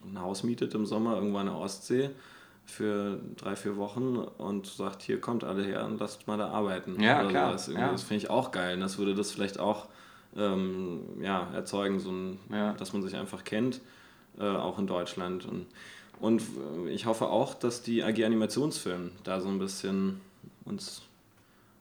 ein Haus mietet im Sommer, irgendwo an der Ostsee für drei, vier Wochen und sagt, hier kommt alle her und lasst mal da arbeiten. Ja, klar. So. Das, ja. das finde ich auch geil. Und das würde das vielleicht auch ähm, ja, erzeugen, so ein, ja. dass man sich einfach kennt, äh, auch in Deutschland. Und und äh, ich hoffe auch, dass die AG Animationsfilm da so ein bisschen uns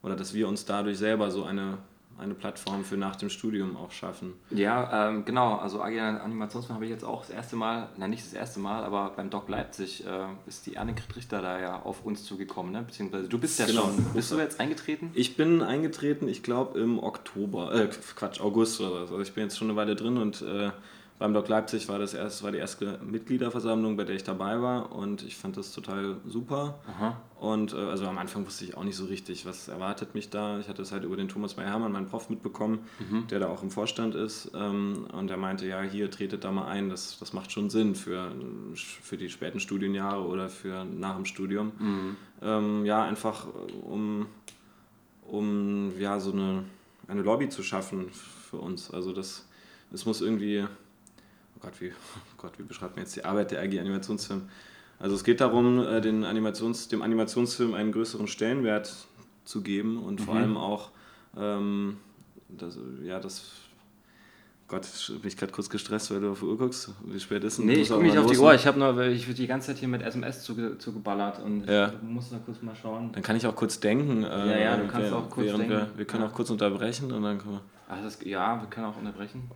oder dass wir uns dadurch selber so eine, eine Plattform für nach dem Studium auch schaffen. Ja, ähm, genau. Also AG Animationsfilm habe ich jetzt auch das erste Mal, na nicht das erste Mal, aber beim Doc Leipzig äh, ist die Annegret Richter da ja auf uns zugekommen, ne? beziehungsweise du bist ja genau. schon, bist du jetzt eingetreten? Ich bin eingetreten, ich glaube im Oktober, äh, Quatsch, August oder so. Also ich bin jetzt schon eine Weile drin und äh, beim Doc Leipzig war das erst, war die erste Mitgliederversammlung, bei der ich dabei war und ich fand das total super. Aha. Und äh, also am Anfang wusste ich auch nicht so richtig, was erwartet mich da. Ich hatte es halt über den Thomas Meyer-Hermann, meinen Prof, mitbekommen, mhm. der da auch im Vorstand ist. Ähm, und der meinte, ja, hier tretet da mal ein, das, das macht schon Sinn für, für die späten Studienjahre oder für nach dem Studium. Mhm. Ähm, ja, einfach um, um ja, so eine, eine Lobby zu schaffen für uns. Also das, es muss irgendwie oh Gott, wie, oh (laughs) Gott, wie beschreibt man jetzt die Arbeit der AG Animationsfilm? Also es geht darum, äh, den Animations, dem Animationsfilm einen größeren Stellenwert zu geben und mhm. vor allem auch, ähm, das, ja, das Gott, bin ich gerade kurz gestresst, weil du auf die Uhr guckst. Wie spät ist denn? Nee, ich gucke nicht auf die Uhr. Ich habe nur, ich wird die ganze Zeit hier mit SMS zugeballert zuge und ja. ich muss da kurz mal schauen. Dann kann ich auch kurz denken. Äh, ja, ja, du kannst wir, auch kurz denken. Wir, wir können ja. auch kurz unterbrechen und dann können wir. Ach, das, ja, wir können auch unterbrechen.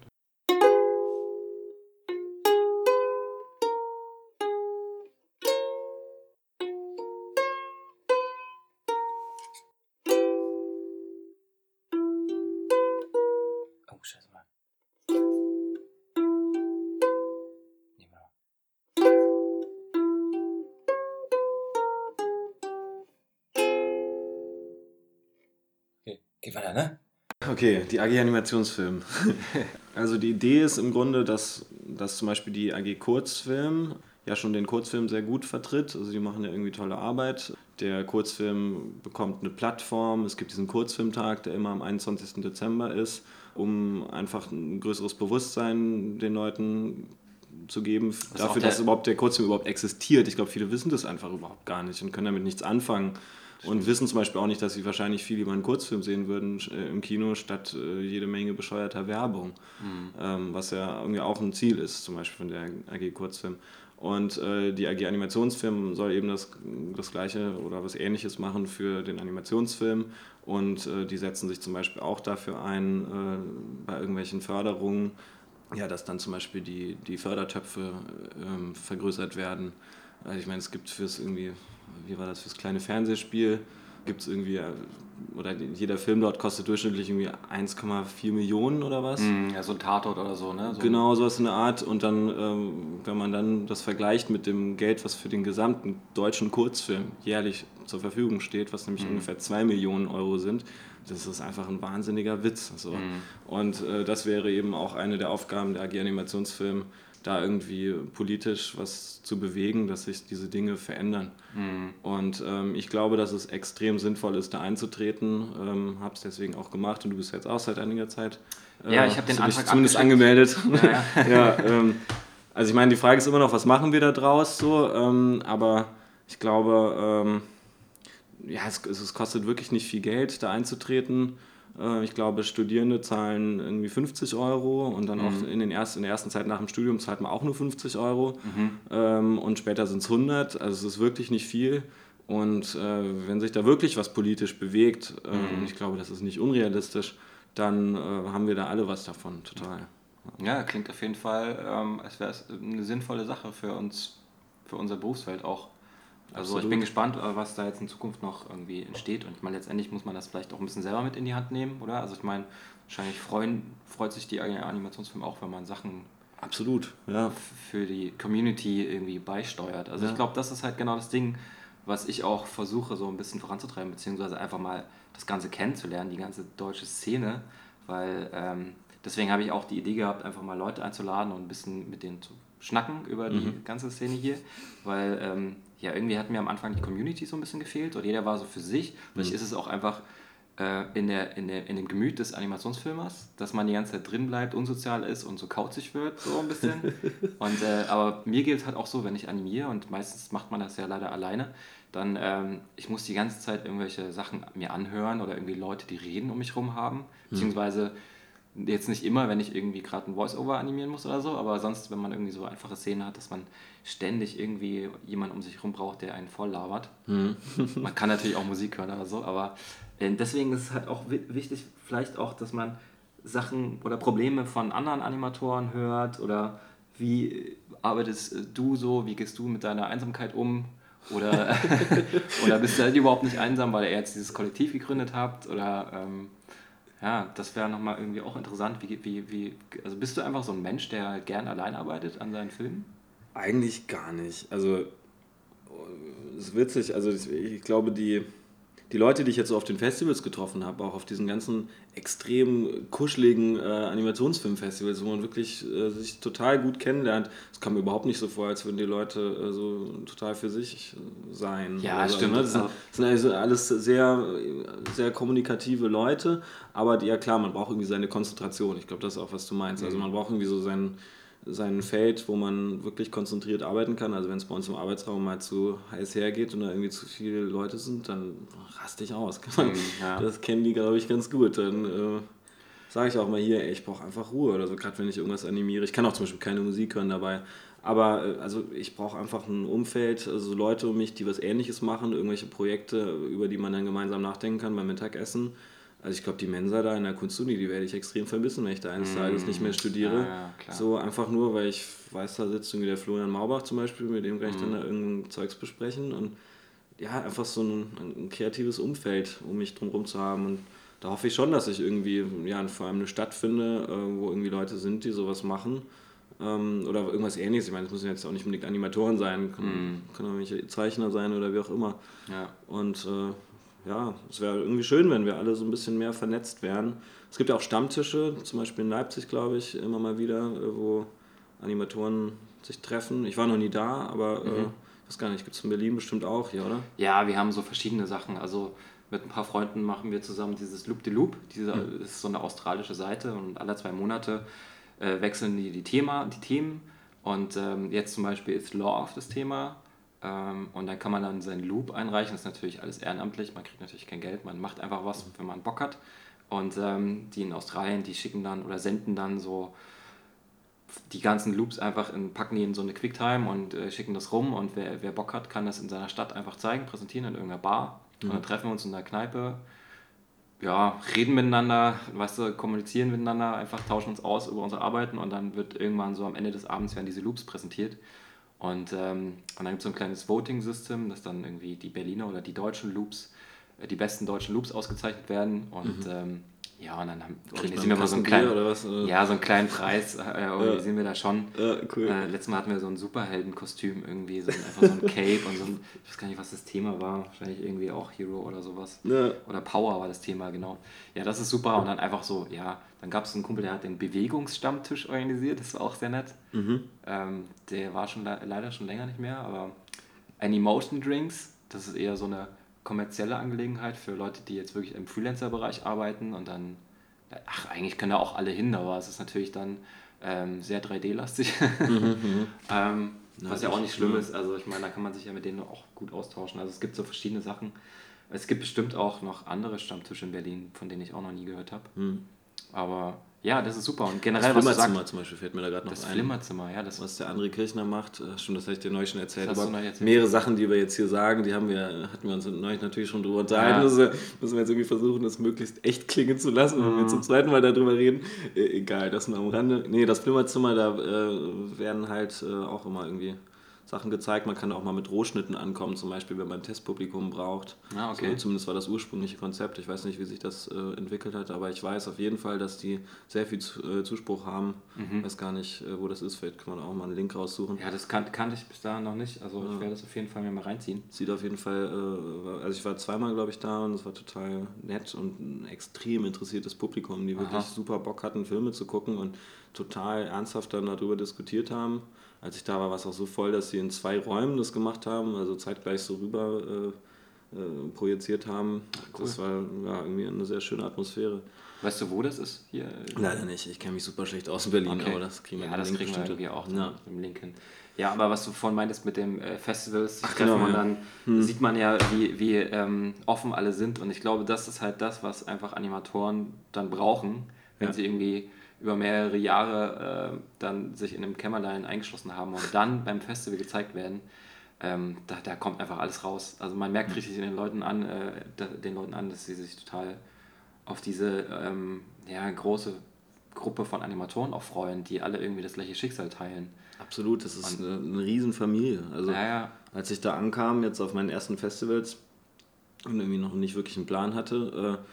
Geht weiter, ne? Okay, die AG Animationsfilm. (laughs) also die Idee ist im Grunde, dass, dass zum Beispiel die AG Kurzfilm ja schon den Kurzfilm sehr gut vertritt. Also die machen ja irgendwie tolle Arbeit. Der Kurzfilm bekommt eine Plattform. Es gibt diesen Kurzfilmtag, der immer am 21. Dezember ist, um einfach ein größeres Bewusstsein den Leuten zu geben das dafür, dass überhaupt der Kurzfilm überhaupt existiert. Ich glaube, viele wissen das einfach überhaupt gar nicht und können damit nichts anfangen und wissen zum Beispiel auch nicht, dass sie wahrscheinlich viel lieber einen Kurzfilm sehen würden äh, im Kino statt äh, jede Menge bescheuerter Werbung, mhm. ähm, was ja irgendwie auch ein Ziel ist, zum Beispiel von der AG Kurzfilm. Und äh, die AG Animationsfilm soll eben das, das Gleiche oder was Ähnliches machen für den Animationsfilm. Und die setzen sich zum Beispiel auch dafür ein, bei irgendwelchen Förderungen, ja, dass dann zum Beispiel die, die Fördertöpfe ähm, vergrößert werden. Also ich meine, es gibt fürs irgendwie wie war das, fürs kleine Fernsehspiel gibt es irgendwie, äh, oder jeder Film dort kostet durchschnittlich irgendwie 1,4 Millionen oder was. Mm, ja, so ein Tatort oder so, ne? So genau, sowas in der Art. Und dann, ähm, wenn man dann das vergleicht mit dem Geld, was für den gesamten deutschen Kurzfilm jährlich zur Verfügung steht, was nämlich mm. ungefähr 2 Millionen Euro sind, das ist einfach ein wahnsinniger Witz. So. Mm. Und äh, das wäre eben auch eine der Aufgaben der AG Animationsfilm, da irgendwie politisch was zu bewegen, dass sich diese Dinge verändern. Mhm. Und ähm, ich glaube, dass es extrem sinnvoll ist, da einzutreten. Ähm, habe es deswegen auch gemacht und du bist jetzt auch seit einiger Zeit. Äh, ja, ich habe den Antrag zumindest angemeldet. Ja, ja. (laughs) ja ähm, also ich meine, die Frage ist immer noch, was machen wir da draus so, ähm, aber ich glaube, ähm, ja, es, es kostet wirklich nicht viel Geld, da einzutreten. Äh, ich glaube, Studierende zahlen irgendwie 50 Euro und dann mhm. auch in, den ersten, in der ersten Zeit nach dem Studium zahlt man auch nur 50 Euro mhm. ähm, und später sind es 100. Also es ist wirklich nicht viel. Und äh, wenn sich da wirklich was politisch bewegt, äh, mhm. ich glaube, das ist nicht unrealistisch, dann haben wir da alle was davon, total. Ja, klingt auf jeden Fall, ähm, als wäre es eine sinnvolle Sache für uns, für unser Berufsfeld auch. Also Absolut. ich bin gespannt, äh, was da jetzt in Zukunft noch irgendwie entsteht. Und ich meine, letztendlich muss man das vielleicht auch ein bisschen selber mit in die Hand nehmen, oder? Also ich meine, wahrscheinlich freuen, freut sich die Animationsfilme auch, wenn man Sachen Absolut, ja. für die Community irgendwie beisteuert. Also ja. ich glaube, das ist halt genau das Ding, was ich auch versuche, so ein bisschen voranzutreiben, beziehungsweise einfach mal das Ganze kennenzulernen, die ganze deutsche Szene, weil ähm, deswegen habe ich auch die Idee gehabt, einfach mal Leute einzuladen und ein bisschen mit denen zu schnacken über die mhm. ganze Szene hier, weil ähm, ja, irgendwie hat mir am Anfang die Community so ein bisschen gefehlt und jeder war so für sich. Vielleicht mhm. ist es auch einfach äh, in, der, in, der, in dem Gemüt des Animationsfilmers, dass man die ganze Zeit drin bleibt, unsozial ist und so kauzig wird, so ein bisschen. (laughs) und, äh, aber mir geht es halt auch so, wenn ich animiere und meistens macht man das ja leider alleine, dann ähm, ich muss die ganze Zeit irgendwelche Sachen mir anhören oder irgendwie Leute, die reden um mich rum haben, mhm. beziehungsweise Jetzt nicht immer, wenn ich irgendwie gerade ein Voice-Over animieren muss oder so, aber sonst, wenn man irgendwie so einfache Szenen hat, dass man ständig irgendwie jemanden um sich herum braucht, der einen voll labert. Mhm. man kann natürlich auch Musik hören oder so, aber äh, deswegen ist es halt auch wichtig, vielleicht auch, dass man Sachen oder Probleme von anderen Animatoren hört oder wie arbeitest du so, wie gehst du mit deiner Einsamkeit um? Oder, (laughs) (laughs) oder bist du halt überhaupt nicht einsam, weil ihr jetzt dieses Kollektiv gegründet habt? Oder ähm, ja, das wäre nochmal irgendwie auch interessant. Wie, wie, wie, also bist du einfach so ein Mensch, der halt gern allein arbeitet an seinen Filmen? Eigentlich gar nicht. Also, es ist witzig. Also, ich, ich glaube, die, die Leute, die ich jetzt so auf den Festivals getroffen habe, auch auf diesen ganzen extrem kuscheligen äh, Animationsfilmfestivals, wo man wirklich äh, sich total gut kennenlernt, es kam mir überhaupt nicht so vor, als würden die Leute äh, so total für sich sein. Ja, also, stimmt. Ne? Das, sind, das sind also alles sehr, sehr kommunikative Leute, aber die, ja klar, man braucht irgendwie seine Konzentration. Ich glaube, das ist auch, was du meinst. Also mhm. man braucht irgendwie so seinen sein Feld, wo man wirklich konzentriert arbeiten kann. Also wenn es bei uns im Arbeitsraum mal zu heiß hergeht und da irgendwie zu viele Leute sind, dann raste ich aus. (laughs) Mhm, ja. Das kennen die, glaube ich, ganz gut. Dann äh, sage ich auch mal hier, ey, ich brauche einfach Ruhe oder so, gerade wenn ich irgendwas animiere. Ich kann auch zum Beispiel keine Musik hören dabei. Aber äh, also ich brauche einfach ein Umfeld, also Leute um mich, die was ähnliches machen, irgendwelche Projekte, über die man dann gemeinsam nachdenken kann beim Mittagessen also ich glaube, die Mensa da in der Kunstuni, die werde ich extrem vermissen, wenn ich da eines Tages nicht mehr studiere. Ja, ja, so einfach nur, weil ich weiß, da sitzt irgendwie der Florian Maubach zum Beispiel, mit dem kann ich mhm. dann da irgendein Zeugs besprechen. Und ja, einfach so ein, ein kreatives Umfeld, um mich drumherum zu haben. Und da hoffe ich schon, dass ich irgendwie ja, vor allem eine Stadt finde, äh, wo irgendwie Leute sind, die sowas machen. Ähm, oder irgendwas ähnliches. Ich meine, es müssen jetzt auch nicht unbedingt Animatoren sein, können, mm. können auch welche Zeichner sein oder wie auch immer. Ja. Und äh, ja, es wäre irgendwie schön, wenn wir alle so ein bisschen mehr vernetzt wären. Es gibt ja auch Stammtische, zum Beispiel in Leipzig, glaube ich, immer mal wieder, äh, wo Animatoren sich treffen. Ich war noch nie da, aber äh, mhm. äh, ich weiß gar nicht, gibt es in Berlin bestimmt auch hier, oder? Ja, wir haben so verschiedene Sachen. Also mit ein paar Freunden machen wir zusammen dieses Loop de Loop. Diese mhm. ist so eine australische Seite und alle zwei Monate äh, wechseln die, die, Thema, die Themen. Und ähm, jetzt zum Beispiel ist Law of das Thema und dann kann man dann seinen Loop einreichen. Das ist natürlich alles ehrenamtlich. Man kriegt natürlich kein Geld. Man macht einfach was, wenn man Bock hat. Und ähm, die in Australien, die schicken dann oder senden dann so die ganzen Loops einfach in, packen die in so eine Quicktime und äh, schicken das rum. Und wer, wer Bock hat, kann das in seiner Stadt einfach zeigen, präsentieren in irgendeiner Bar. Mhm. Und dann treffen wir uns in der Kneipe. Ja, reden miteinander, weißt du, kommunizieren miteinander, einfach tauschen uns aus über unsere Arbeiten und dann wird irgendwann so am Ende des Abends werden diese Loops präsentiert. Und, ähm, und dann gibt es so ein kleines Voting-System, dass dann irgendwie die Berliner oder die deutschen Loops, äh, die besten deutschen Loops ausgezeichnet werden. Und mhm. ähm, Ja, und dann haben, organisieren wir mal so einen kleinen, oder was, oder? Ja, so einen kleinen Preis äh, organisieren ja. wir da schon. Ja, cool. Äh, letztes Mal hatten wir so ein Superheldenkostüm irgendwie, so ein, einfach so ein (laughs) Cape und so ein, ich weiß gar nicht, was das Thema war, wahrscheinlich irgendwie auch Hero oder sowas. Ja. Oder Power war das Thema, genau. Ja, das ist super und dann einfach so, ja, dann gab es einen Kumpel, der hat den Bewegungsstammtisch organisiert, das war auch sehr nett. Mhm. Ähm, der war schon leider schon länger nicht mehr, aber ein Emotion Drinks, das ist eher so eine kommerzielle Angelegenheit für Leute, die jetzt wirklich im Freelancer-Bereich arbeiten und dann, ach, eigentlich können da auch alle hin, aber es ist natürlich dann ähm, sehr 3D-lastig. Mhm, mhm. (laughs) ähm, was ja auch nicht schlimm ist. Also ich meine, da kann man sich ja mit denen auch gut austauschen. Also es gibt so verschiedene Sachen. Es gibt bestimmt auch noch andere Stammtische in Berlin, von denen ich auch noch nie gehört habe. Mhm. Aber ja, das ist super. Und generell, das Flimmerzimmer zum Beispiel fällt mir da gerade noch das ein. Das Flimmerzimmer, ja. Das was der andere Kirchner macht, äh, stimmt, das habe ich dir neulich schon erzählt. Aber erzählt. mehrere Sachen, die wir jetzt hier sagen, die haben wir, hatten wir uns neulich natürlich schon drüber unterhalten. Ja. Also müssen wir jetzt irgendwie versuchen, das möglichst echt klingen zu lassen, wenn mhm. wir zum zweiten Mal darüber reden. E egal, das nur am Rande. Nee, das Flimmerzimmer, da äh, werden halt äh, auch immer irgendwie Sachen gezeigt. Man kann auch mal mit Rohschnitten ankommen, zum Beispiel, wenn man ein Testpublikum braucht. Ah, okay. So, zumindest war das ursprüngliche Konzept. Ich weiß nicht, wie sich das äh, entwickelt hat, aber ich weiß auf jeden Fall, dass die sehr viel äh, Zuspruch haben. Mhm. Ich weiß gar nicht, äh, wo das ist. Vielleicht kann man auch mal einen Link raussuchen. Ja, das kan kannte ich bis dahin noch nicht. Also ja. ich werde das auf jeden Fall mir mal reinziehen. Sieht auf jeden Fall, äh, also ich war zweimal, glaube ich, da und es war total nett und ein extrem interessiertes Publikum, die wirklich Aha. super Bock hatten, Filme zu gucken und total ernsthaft dann darüber diskutiert haben als ich da war, war es auch so voll, dass sie in zwei Räumen das gemacht haben, also zeitgleich so rüber äh, äh, projiziert haben. Cool. Das war ja, irgendwie eine sehr schöne Atmosphäre. Weißt du, wo das ist? Hier? Leider nicht. Ich kenne mich super schlecht aus in Berlin, okay. aber das kriegen wir Ja, das kriegen wir irgendwie auch ja. im Link hin. Ja, aber was du vorhin meintest mit dem äh, Festivals, Ach, genau, man ja. dann hm. sieht man ja, wie, wie ähm, offen alle sind. Und ich glaube, das ist halt das, was einfach Animatoren dann brauchen, wenn ja. sie irgendwie über mehrere Jahre äh, dann sich in einem Kämmerlein eingeschlossen haben und dann beim Festival gezeigt werden, ähm, da, da kommt einfach alles raus. Also man merkt mhm. richtig den Leuten an, äh, den Leuten an, dass sie sich total auf diese ähm, ja, große Gruppe von Animatoren auch freuen, die alle irgendwie das gleiche Schicksal teilen. Absolut, das ist und, eine, eine Riesenfamilie. Also ja, ja. als ich da ankam, jetzt auf meinen ersten Festivals und irgendwie noch nicht wirklich einen Plan hatte, äh,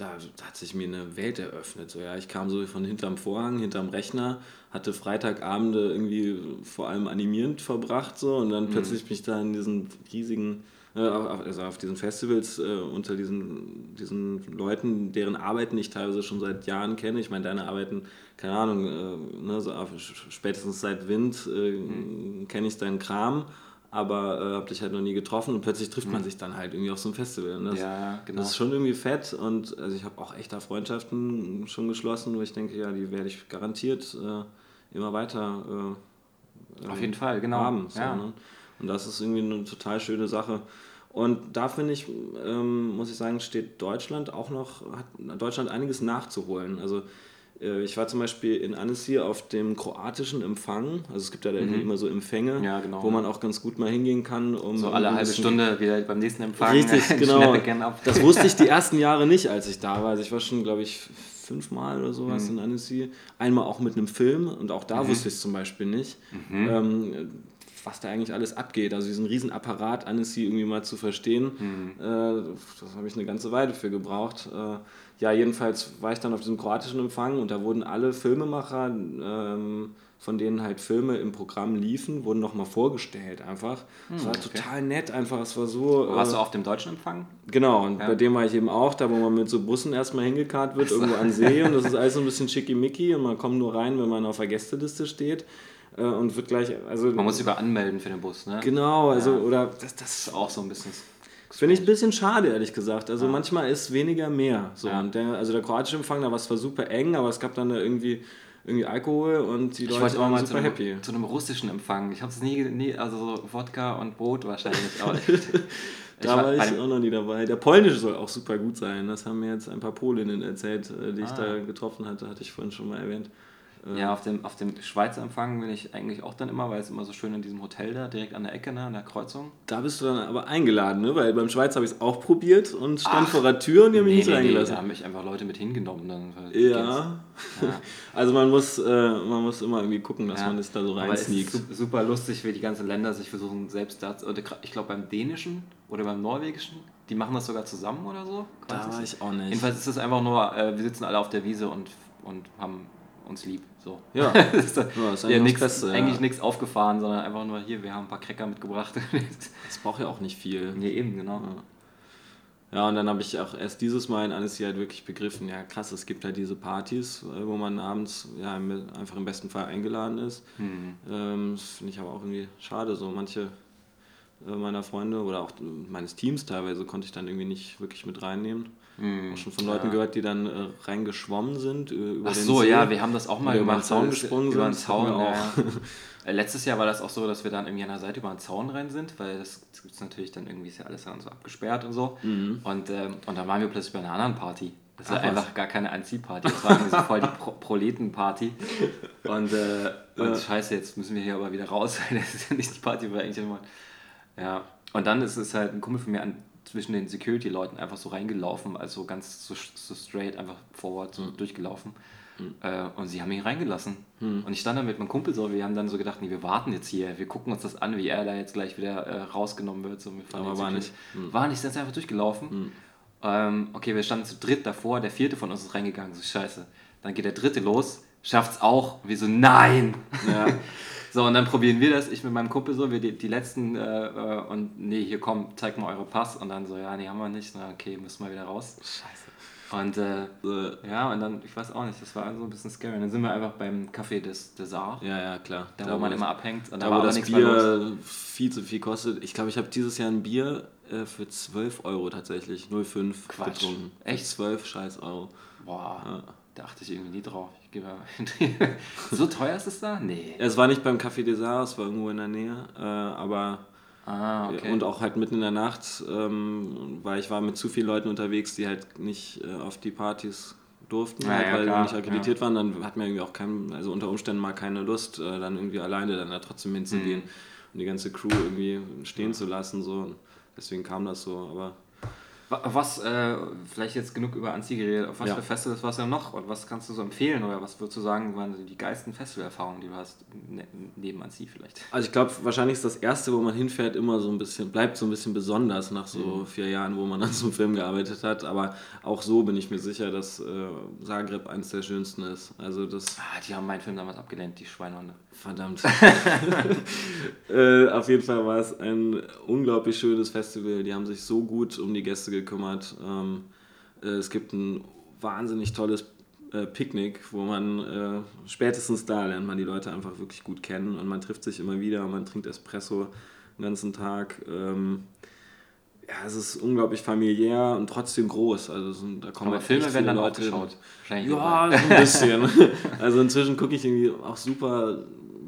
da, hat sich mir eine Welt eröffnet. So, ja, ich kam so von hinterm Vorhang, hinterm Rechner, hatte Freitagabende irgendwie vor allem animierend verbracht so und dann mhm. plötzlich bin ich da in diesen riesigen, äh, also auf diesen Festivals äh, unter diesen, diesen Leuten, deren Arbeiten ich teilweise schon seit Jahren kenne. Ich meine, deine Arbeiten, keine Ahnung, äh, ne, so spätestens seit Wind äh, mhm. kenne ich deinen Kram aber äh, habe dich halt noch nie getroffen und plötzlich trifft man mhm. sich dann halt irgendwie auf so einem Festival. Das, ja, genau. Das ist schon irgendwie fett und also ich habe auch echt da Freundschaften schon geschlossen, wo ich denke, ja, die werde ich garantiert äh, immer weiter äh, auf jeden Fall, genau. haben. So, ja. ne? Und das ist irgendwie eine total schöne Sache. Und da finde ich, ähm, muss ich sagen, steht Deutschland auch noch, hat Deutschland einiges nachzuholen. Also ich war zum Beispiel in Annecy auf dem kroatischen Empfang. Also es gibt ja mhm. immer so Empfänge, ja, genau, wo man auch ganz gut mal hingehen kann. Um so alle halbe Stunde wieder beim nächsten Empfang. Richtig, (laughs) genau. Das wusste ich die (laughs) ersten Jahre nicht, als ich da war. Also ich war schon, glaube ich, fünfmal oder sowas mhm. in Annecy. Einmal auch mit einem Film und auch da mhm. wusste ich es zum Beispiel nicht. Mhm. Ähm, was da eigentlich alles abgeht. Also diesen Riesenapparat Annecy irgendwie mal zu verstehen, mhm. äh, das habe ich eine ganze Weile für gebraucht. Äh, ja, jedenfalls war ich dann auf diesem kroatischen Empfang und da wurden alle Filmemacher, ähm, von denen halt Filme im Programm liefen, wurden nochmal vorgestellt einfach. Es hm, war okay. total nett einfach, es war so... Warst äh, du auf dem deutschen Empfang? Genau, und ja. bei dem war ich eben auch, da wo man mit so Bussen erstmal hingekarrt wird, irgendwo an See und das ist (laughs) alles so ein bisschen schickimicki und man kommt nur rein, wenn man auf der Gästeliste steht äh, und wird gleich... Also, man muss sich über anmelden für den Bus, ne? Genau, also ja. oder... Das, das ist auch so ein bisschen... Finde ich ein bisschen schade, ehrlich gesagt. Also ja. manchmal ist weniger mehr. So. Ja. Der, also der kroatische Empfang, da war es zwar super eng, aber es gab dann da irgendwie, irgendwie Alkohol und die ich Leute waren super einem, happy. Zu einem russischen Empfang. Ich habe es nie, nie, also so Wodka und Brot wahrscheinlich. Aber (laughs) da war, war ich auch noch nie dabei. Der polnische soll auch super gut sein. Das haben mir jetzt ein paar Polinnen erzählt, äh, die ah. ich da getroffen hatte, hatte ich vorhin schon mal erwähnt. Ja, auf dem, auf dem Schweizer Empfang bin ich eigentlich auch dann immer, weil es immer so schön in diesem Hotel da, direkt an der Ecke, ne, an der Kreuzung. Da bist du dann aber eingeladen, ne? Weil beim Schweizer habe ich es auch probiert und stand Ach, vor der Tür und die haben mich nee, nicht nee, reingelassen. Nee, da haben mich einfach Leute mit hingenommen. Dann ja. (laughs) ja. Also man muss, äh, man muss immer irgendwie gucken, dass ja. man es da so reinsneakt. Super lustig, wie die ganzen Länder sich versuchen selbst da, oder ich glaube beim dänischen oder beim norwegischen Die machen das sogar zusammen oder so? Da Weiß ich auch nicht. Jedenfalls ist es einfach nur, äh, wir sitzen alle auf der Wiese und, und haben uns lieb. So. Ja. (laughs) das ist, Ja, ist ja, eigentlich nix, das ja. eigentlich nichts aufgefahren, sondern einfach nur hier, wir haben ein paar Cracker mitgebracht. (laughs) Das braucht ja auch nicht viel. nee, eben, genau. Ja, und dann habe ich auch erst dieses Mal in Annecy halt wirklich begriffen, ja krass, es gibt halt diese Partys, äh, wo man abends ja einfach im besten Fall eingeladen ist. Hm. Ähm, das finde ich aber auch irgendwie schade. So manche äh, meiner Freunde oder auch meines Teams teilweise konnte ich dann irgendwie nicht wirklich mit reinnehmen. Hm. Auch schon von Leuten Ja. gehört, die dann äh, reingeschwommen sind äh, über Ach den so, See. ja, wir haben das auch mal über den gemacht. Zaun das- gesprungen Über den Zaun, ja. auch. ja. (laughs) Äh, Letztes Jahr war das auch so, dass wir dann irgendwie an der Seite über den Zaun rein sind, weil das gibt es natürlich dann irgendwie, ist ja alles dann so abgesperrt und so. Und, ähm, und dann waren wir plötzlich bei einer anderen Party. Das war Mhm. Ach, einfach gar keine Anziehparty, das war irgendwie so voll die Pro Proletenparty. Und, äh, und scheiße, jetzt müssen wir hier aber wieder raus, (laughs) weil das ist ja nicht die Party, wo wir eigentlich immer. Ja. Und dann ist es halt ein Kumpel von mir an, zwischen den Security-Leuten einfach so reingelaufen, also ganz so, so straight, einfach forward so durchgelaufen. Äh, und sie haben ihn reingelassen. Und ich stand da mit meinem Kumpel so, wir haben dann so gedacht, nee, wir warten jetzt hier, wir gucken uns das an, wie er da jetzt gleich wieder äh, rausgenommen wird. So, Aber war nicht. War nicht, sind einfach durchgelaufen. Ähm, okay, wir standen zu dritt davor, der vierte von uns ist reingegangen, so scheiße. Dann geht der dritte los, schafft's auch, wir so, nein! Ja. (laughs) So, und dann probieren wir das, ich mit meinem Kumpel so, wir die, die letzten, äh, äh, und nee, hier komm, zeig mal eure Pass. Und dann so, ja, nee, haben wir nicht. Na, okay, müssen wir wieder raus. Scheiße. Und äh, ja, und dann, ich weiß auch nicht, das war so ein bisschen scary. Und dann sind wir einfach beim Café des, des Saar, ja, ja, klar. da, wo man immer abhängt. Und Da, da, wo das nichts. Bier viel zu viel kostet. Ich glaube, ich habe dieses Jahr ein Bier äh, für 12 Euro tatsächlich, 0,5 Quatsch. getrunken. Echt? 12 scheiß Euro. Boah, da achte ich irgendwie nie drauf. Gebe mal (laughs) so teuer ist es da? Nee. Es war nicht beim Café des Arts, es war irgendwo in der Nähe, äh, aber Ah, okay. und auch halt mitten in der Nacht, ähm, weil ich war mit zu vielen Leuten unterwegs, die halt nicht äh, auf die Partys durften, Ja, halt, ja, weil klar, sie nicht akkreditiert waren, dann hat man irgendwie auch kein, also unter Umständen mal keine Lust, äh, dann irgendwie alleine dann da trotzdem hinzugehen Mhm. und die ganze Crew irgendwie stehen zu lassen, so. Deswegen kam das so, aber Was, äh, vielleicht jetzt genug über Anzi geredet, auf was Ja. für Festivals warst du denn noch und was kannst du so empfehlen oder was würdest du sagen, waren die geilsten Festivalerfahrungen, die du hast, ne, neben Anzi vielleicht? Also ich glaube, wahrscheinlich ist das erste, wo man hinfährt, immer so ein bisschen, bleibt so ein bisschen besonders nach so Mhm. vier Jahren, wo man (laughs) an so einem Film gearbeitet hat. Aber auch so bin ich mir sicher, dass äh, Zagreb eines der schönsten ist. Also das, Ah, die haben meinen Film damals abgelehnt, die Schweinhunde. verdammt. (laughs) äh, auf jeden Fall war es ein unglaublich schönes Festival. Die haben sich so gut um die Gäste gekümmert. Ähm, äh, es gibt ein wahnsinnig tolles äh, Picknick, wo man äh, spätestens da lernt man die Leute einfach wirklich gut kennen und man trifft sich immer wieder man trinkt Espresso den ganzen Tag. Ähm, ja, es ist unglaublich familiär und trotzdem groß. Also sind- da kommen Aber echt Filme werden dann auch Leute hin. geschaut. Ja, so ein bisschen. (laughs) (laughs) Also inzwischen gucke ich irgendwie auch super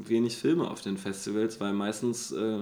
wenig Filme auf den Festivals, weil meistens äh,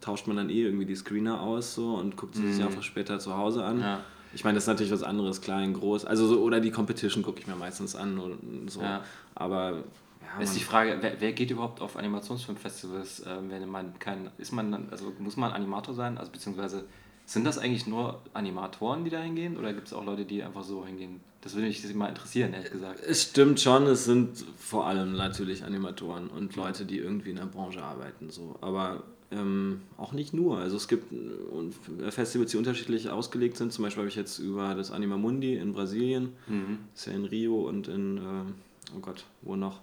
tauscht man dann eh irgendwie die Screener aus so und guckt sie sich einfach später zu Hause an. Mhm. Ja. Ich meine, das ist natürlich was anderes, klein, groß. Also so, oder die Competition gucke ich mir meistens an und so. Ja. Aber ja, Ist die Frage, wer, wer geht überhaupt auf Animationsfilmfestivals, ähm, wenn man kein, ist man dann, also muss man Animator sein, also beziehungsweise sind das eigentlich nur Animatoren, die da hingehen oder gibt es auch Leute, die einfach so hingehen? Das würde mich mal interessieren, ehrlich gesagt. Es stimmt schon, es sind vor allem natürlich Animatoren und Leute, die irgendwie in der Branche arbeiten. So. Aber ähm, auch nicht nur. Also es gibt Festivals, die unterschiedlich ausgelegt sind. Zum Beispiel habe ich jetzt über das Anima Mundi in Brasilien, Mhm. ist ja in Rio und in, ähm, oh Gott, wo noch?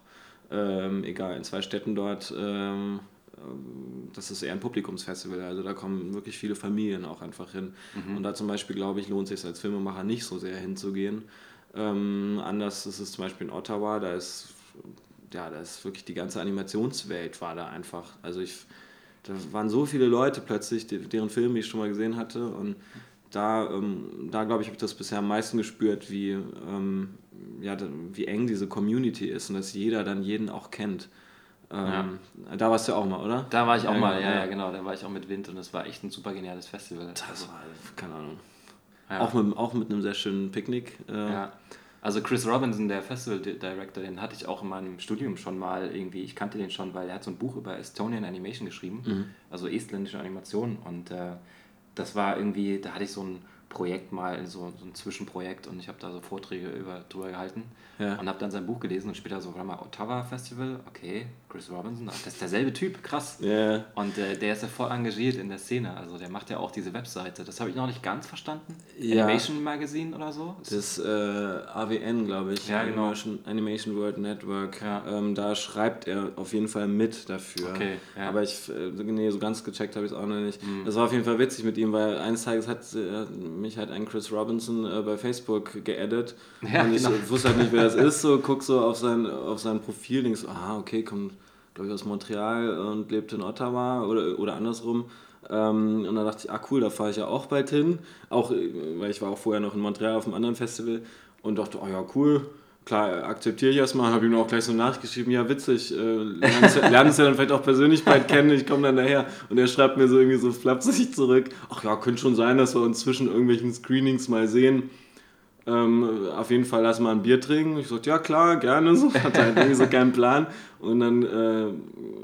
Ähm, egal, in zwei Städten dort. Ähm, ähm, das ist eher ein Publikumsfestival, also da kommen wirklich viele Familien auch einfach hin. Und da zum Beispiel, glaube ich, lohnt es sich als Filmemacher nicht so sehr hinzugehen. Ähm, anders ist es zum Beispiel in Ottawa, da ist, ja, da ist wirklich die ganze Animationswelt war da einfach. Also ich, da waren so viele Leute plötzlich, deren Filme ich schon mal gesehen hatte und da, ähm, da glaube ich, habe ich das bisher am meisten gespürt, wie, ähm, ja, wie eng diese Community ist und dass jeder dann jeden auch kennt. Ähm, Da warst du auch mal, oder? Da war ich auch Ja, mal, ja, ja. ja, genau, da war ich auch mit Wind und es war echt ein super geniales Festival. Das war, keine Ahnung. Ja. Auch, mit, auch mit einem sehr schönen Picknick. Äh, Ja. Also Chris Robinson, der Festival Di- Director, den hatte ich auch in meinem Studium schon mal irgendwie, ich kannte den schon, weil er hat so ein Buch über Estonian Animation geschrieben, also estländische Animation. Und äh, das war irgendwie, da hatte ich so ein Projekt mal, so, so ein Zwischenprojekt und ich habe da so Vorträge über, drüber gehalten ja. und habe dann sein Buch gelesen und später so, warte mal, Ottawa Festival, okay, Chris Robinson, das ist derselbe Typ, krass. Yeah. Und äh, der ist ja voll engagiert in der Szene, also der macht ja auch diese Webseite, das habe ich noch nicht ganz verstanden. Ja. Animation Magazine oder so? Das äh, AWN, glaube ich, ja, genau. Animation, Animation World Network, ja. ähm, da schreibt er auf jeden Fall mit dafür. Okay, ja. Aber ich, äh, nee, so ganz gecheckt habe ich es auch noch nicht. Mhm. Das war auf jeden Fall witzig mit ihm, weil eines Tages hat äh, mich halt ein Chris Robinson äh, bei Facebook geaddet. Und ich genau. wusste halt nicht, wer das ist. So, guck so auf sein, auf sein Profil, denk so, ah, okay, kommt, glaube ich, aus Montreal und lebt in Ottawa oder, oder andersrum. Ähm, und dann dachte ich, ah cool, da fahre ich ja auch bald hin. Auch, äh, weil ich war auch vorher noch in Montreal auf einem anderen Festival und dachte, oh ja, cool klar, akzeptiere ich erstmal, habe ihm auch gleich so nachgeschrieben, ja witzig, äh, lernen es ja dann vielleicht auch persönlich bald kennen, ich komme dann daher und er schreibt mir so irgendwie so flapsig zurück, ach ja, könnte schon sein, dass wir uns zwischen irgendwelchen Screenings mal sehen. Ähm, auf jeden Fall lass mal ein Bier trinken. Ich sagte, ja klar, gerne. (laughs) So. Hatte halt irgendwie so keinen Plan. Und dann äh,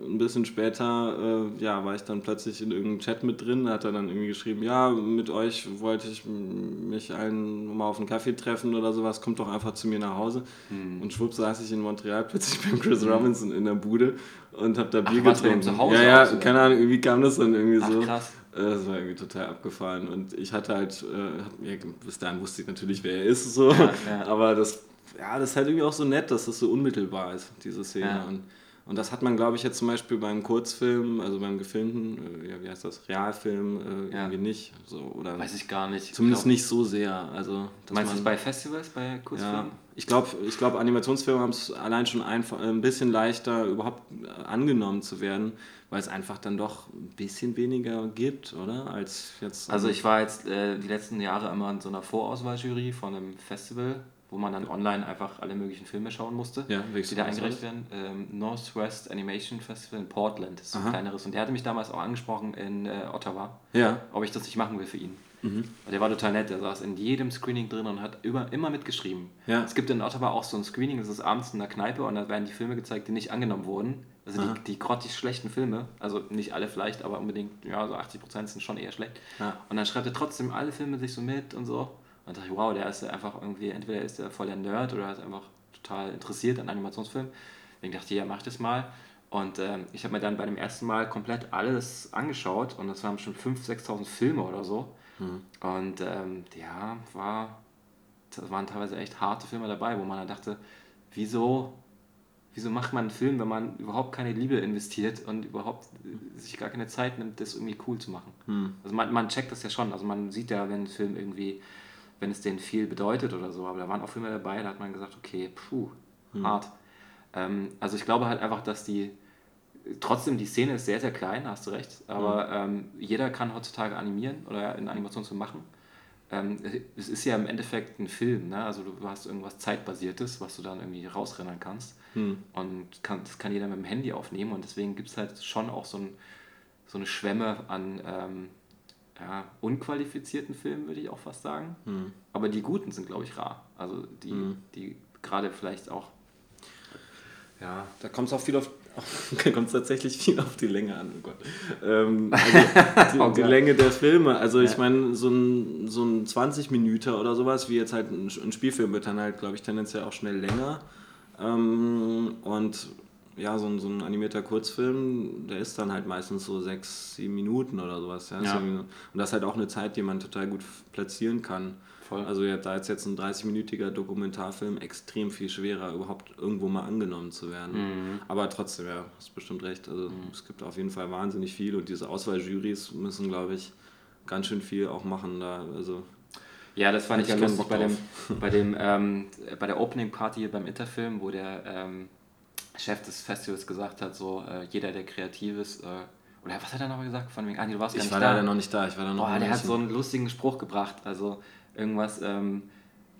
ein bisschen später äh, ja, war ich dann plötzlich in irgendeinem Chat mit drin. Da hat er dann irgendwie geschrieben, ja, mit euch wollte ich mich allen mal auf einen Kaffee treffen oder sowas. Kommt doch einfach zu mir nach Hause. Hm. Und schwupp saß ich in Montreal plötzlich beim Chris. Robinson in der Bude und hab da Bier Ach, getrunken. Zu Hause ja, ja, keine Ahnung, irgendwie kam das dann irgendwie Ach, so. Krass. Äh, das war irgendwie total abgefahren. Und ich hatte halt, äh, bis dahin wusste ich natürlich, wer er ist, so. Ja, ja. aber das, ja, das ist halt irgendwie auch so nett, dass das so unmittelbar ist, diese Szene. Ja. Und, und das hat man, glaube ich, jetzt zum Beispiel beim Kurzfilm, also beim gefilmten, äh, ja, wie heißt das, Realfilm, äh, irgendwie nicht. So, oder Weiß ich gar nicht. Zumindest glaub, nicht so sehr. Also, meinst du es bei Festivals, bei Kurzfilmen? Ja, ich glaube, ich glaub, Animationsfilme haben es allein schon einfach, ein bisschen leichter, überhaupt angenommen zu werden, weil es einfach dann doch ein bisschen weniger gibt, oder? Als jetzt. Also ich war jetzt äh, die letzten Jahre immer in so einer Vorauswahljury von einem Festival, wo man dann online einfach alle möglichen Filme schauen musste, ja, die da eingereicht werden. Ähm, Northwest Animation Festival in Portland, das ist ein kleineres. Und der hatte mich damals auch angesprochen in äh, Ottawa, ja. ob ich das nicht machen will für ihn. Mhm. Der war total nett, der saß in jedem Screening drin und hat immer, immer mitgeschrieben. Ja. Es gibt in Ottawa auch so ein Screening, das ist abends in der Kneipe und da werden die Filme gezeigt, die nicht angenommen wurden. Also die, die grottig schlechten Filme, also nicht alle vielleicht, aber unbedingt, ja, so 80% sind schon eher schlecht. Ja. Und dann schreibt er trotzdem alle Filme sich so mit und so. Und dachte ich, wow, der ist einfach irgendwie, entweder ist er voll der Nerd oder ist einfach total interessiert an Animationsfilmen. Deswegen dachte ich, ja, mach ich das mal. Und ähm, ich habe mir dann bei dem ersten Mal komplett alles angeschaut und das waren schon 5.000, 6.000 Filme oder so. Mhm. Und ähm, ja, war, das waren teilweise echt harte Filme dabei, wo man dann dachte, wieso wieso macht man einen Film, wenn man überhaupt keine Liebe investiert und überhaupt sich gar keine Zeit nimmt, das irgendwie cool zu machen? Hm. Also man, man checkt das ja schon. Also man sieht ja, wenn ein Film irgendwie, wenn es denen viel bedeutet oder so, aber da waren auch Filme dabei, da hat man gesagt, okay, puh, hm. hart. Ähm, also ich glaube halt einfach, dass die, trotzdem die Szene ist sehr, sehr klein, hast du recht, aber hm. ähm, jeder kann heutzutage animieren oder einen Animationsfilm machen ähm, es ist ja im Endeffekt ein Film, ne? also du hast irgendwas Zeitbasiertes, was du dann irgendwie rausrennen kannst hm. und kann, das kann jeder mit dem Handy aufnehmen und deswegen gibt es halt schon auch so, ein, so eine Schwemme an ähm, ja, unqualifizierten Filmen, würde ich auch fast sagen. Hm. Aber die guten sind, glaube ich, rar. Also die, hm. die gerade vielleicht auch. Ja, da kommt es auch viel auf (laughs) kommt es tatsächlich viel auf die Länge an, oh Gott. Ähm, (laughs) also die, oh die Länge der Filme. Also ich meine, so ein, so ein 20 Minuten oder sowas, wie jetzt halt ein, ein Spielfilm wird dann halt, glaube ich, tendenziell auch schnell länger. Ähm, und ja, so ein, so ein animierter Kurzfilm, der ist dann halt meistens so sechs, sieben Minuten oder sowas. Ja? ja. Und das ist halt auch eine Zeit, die man total gut platzieren kann. Voll. Also ja, da ist jetzt ein 30-minütiger Dokumentarfilm extrem viel schwerer, überhaupt irgendwo mal angenommen zu werden. Mhm. Aber trotzdem, ja, hast bestimmt recht. Also mhm. es gibt auf jeden Fall wahnsinnig viel und diese Auswahljuries müssen, glaube ich, ganz schön viel auch machen da. Also ja, das fand ich ja lustig bei dem, (laughs) bei, dem (laughs) ähm, bei der Opening Party beim Interfilm, wo der ähm, Chef des Festivals gesagt hat, so äh, jeder, der kreativ ist, äh, oder was hat er noch gesagt? Von wegen, ah, nee, du warst ich gar nicht da. Ich war leider noch nicht da, ich war da noch Boah, der hat so einen lustigen Spruch gebracht, also irgendwas, ähm,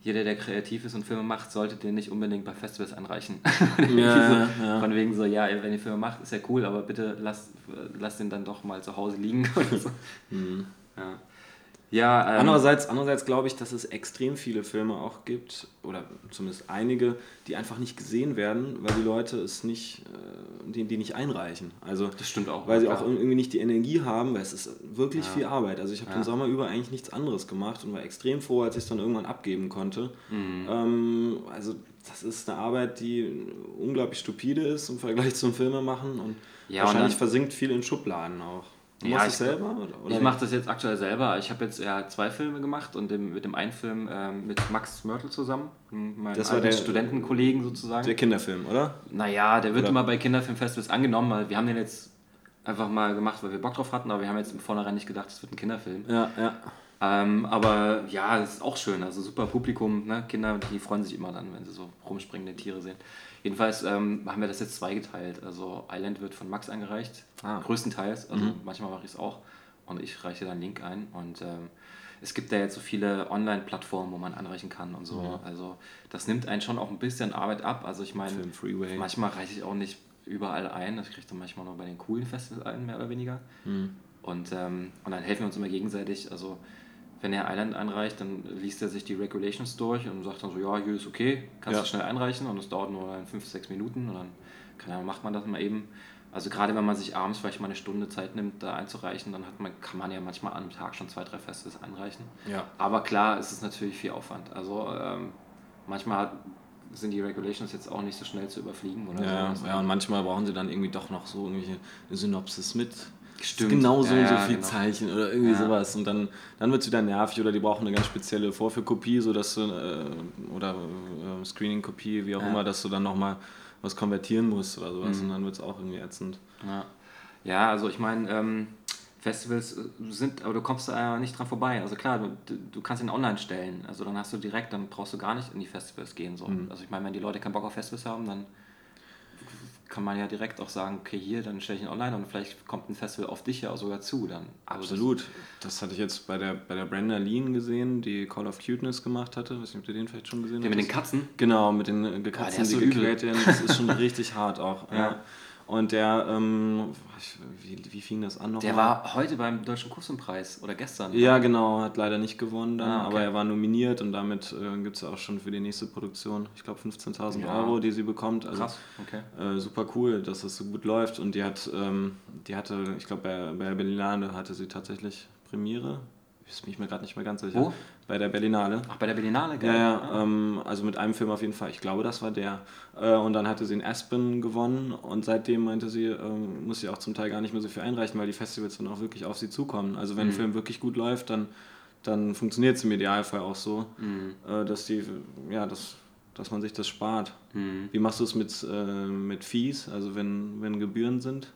jeder, der kreativ ist und Filme macht, sollte den nicht unbedingt bei Festivals anreichen. (laughs) Ja, so, ja. Von wegen so, ja, wenn ihr Filme macht, ist ja cool, aber bitte lasst, lasst den dann doch mal zu Hause liegen (laughs) oder so. Mhm. Ja. Ja, ähm, andererseits, andererseits glaube ich, dass es extrem viele Filme auch gibt, oder zumindest einige, die einfach nicht gesehen werden, weil die Leute es nicht, äh, die, die nicht einreichen. Also, das stimmt auch. Weil sie klar. auch irgendwie nicht die Energie haben, weil es ist wirklich ja. viel Arbeit. Also ich habe ja. den Sommer über eigentlich nichts anderes gemacht und war extrem froh, als ich es dann irgendwann abgeben konnte. Mhm. Ähm, also das ist eine Arbeit, die unglaublich stupide ist im Vergleich zum Filmemachen und ja, wahrscheinlich und dann, versinkt viel in Schubladen auch. Du ja, machst ich, selber? Oder? Ich mache das jetzt aktuell selber. Ich habe jetzt ja zwei Filme gemacht und dem, mit dem einen Film ähm, mit Max Mörtel zusammen, meinem das war der Studentenkollegen sozusagen. Der Kinderfilm, oder? Naja, der wird oder? immer bei Kinderfilmfestivals angenommen. Weil wir haben den jetzt einfach mal gemacht, weil wir Bock drauf hatten, aber wir haben jetzt im Vornherein nicht gedacht, es wird ein Kinderfilm. Ja, ja. Ähm, aber ja, es ist auch schön. Also super Publikum, ne? Kinder, die freuen sich immer dann, wenn sie so rumspringende Tiere sehen. Jedenfalls ähm, haben wir das jetzt zweigeteilt. Also Island wird von Max eingereicht, ah. größtenteils. Also mhm. manchmal mache ich es auch und ich reiche dann einen Link ein. Und ähm, es gibt da jetzt so viele Online-Plattformen, wo man anreichen kann und so. Mhm. Also das nimmt einen schon auch ein bisschen Arbeit ab. Also ich meine, manchmal reiche ich auch nicht überall ein. Ich kriege dann manchmal nur bei den coolen Festivals ein, mehr oder weniger. Mhm. Und, ähm, und dann helfen wir uns immer gegenseitig. Also wenn er Island einreicht, dann liest er sich die Regulations durch und sagt dann so, ja, hier ist okay, kannst ja. du schnell einreichen und es dauert nur 5, 6 Minuten und dann kann, macht man das mal eben. Also gerade wenn man sich abends vielleicht mal eine Stunde Zeit nimmt, da einzureichen, dann hat man, kann man ja manchmal am Tag schon zwei, drei Festivals einreichen. Ja. Aber klar, es ist natürlich viel Aufwand. Also ähm, manchmal sind die Regulations jetzt auch nicht so schnell zu überfliegen. Oder ja, so. ja, und manchmal brauchen sie dann irgendwie doch noch so irgendwelche Synopsis mit Stimmt. genau so ja, und so viel genau. Zeichen oder irgendwie ja. sowas. Und dann, dann wird es wieder nervig oder die brauchen eine ganz spezielle Vorführkopie, sodass du, äh, oder äh, Screening-Kopie, wie auch ja. immer, dass du dann nochmal was konvertieren musst oder sowas. Mhm. Und dann wird es auch irgendwie ätzend. Ja, ja also ich meine, ähm, Festivals sind, aber du kommst da nicht dran vorbei. Also klar, du, du kannst ihn online stellen. Also dann hast du direkt, dann brauchst du gar nicht in die Festivals gehen. So. Mhm. Also ich meine, wenn die Leute keinen Bock auf Festivals haben, dann kann man ja direkt auch sagen, okay, hier, dann stelle ich ihn online und vielleicht kommt ein Festival auf dich ja auch sogar zu. Dann. Also Absolut. Das, das, hatte ich jetzt bei der, bei der Brenda Lean gesehen, die Call of Cuteness gemacht hatte. Weiß nicht, ob du den vielleicht schon gesehen hast. Der mit den Katzen? Genau, mit den Katzen, oh, die gequält werden. Das ist schon (laughs) richtig hart auch. Ja. ja. Und der, ähm, wie, wie fing das an noch? Der mal? war heute beim Deutschen Kussenpreis oder gestern. Ja, genau, hat leider nicht gewonnen dann, ah, okay. aber er war nominiert und damit äh, gibt es auch schon für die nächste Produktion, ich glaube 15.000 ja. Euro, die sie bekommt. Also, Krass, okay. Äh, super cool, dass das so gut läuft und die hat, ähm, die hatte, ich glaube bei, bei Berlinale hatte sie tatsächlich Premiere. Ich bin mir gerade nicht mehr ganz sicher. Wo? Bei der Berlinale. Ach, bei der Berlinale, geil. Ja, ja, ah. ähm, also mit einem Film auf jeden Fall. Ich glaube, das war der. Äh, und dann hatte sie in Aspen gewonnen und seitdem meinte sie, ähm, muss sie auch zum Teil gar nicht mehr so viel einreichen, weil die Festivals dann auch wirklich auf sie zukommen. Also wenn mhm. ein Film wirklich gut läuft, dann, dann funktioniert es im Idealfall auch so, mhm. äh, dass die, ja, das dass man sich das spart. Mhm. Wie machst du es mit, äh, mit Fees, also wenn, wenn Gebühren sind?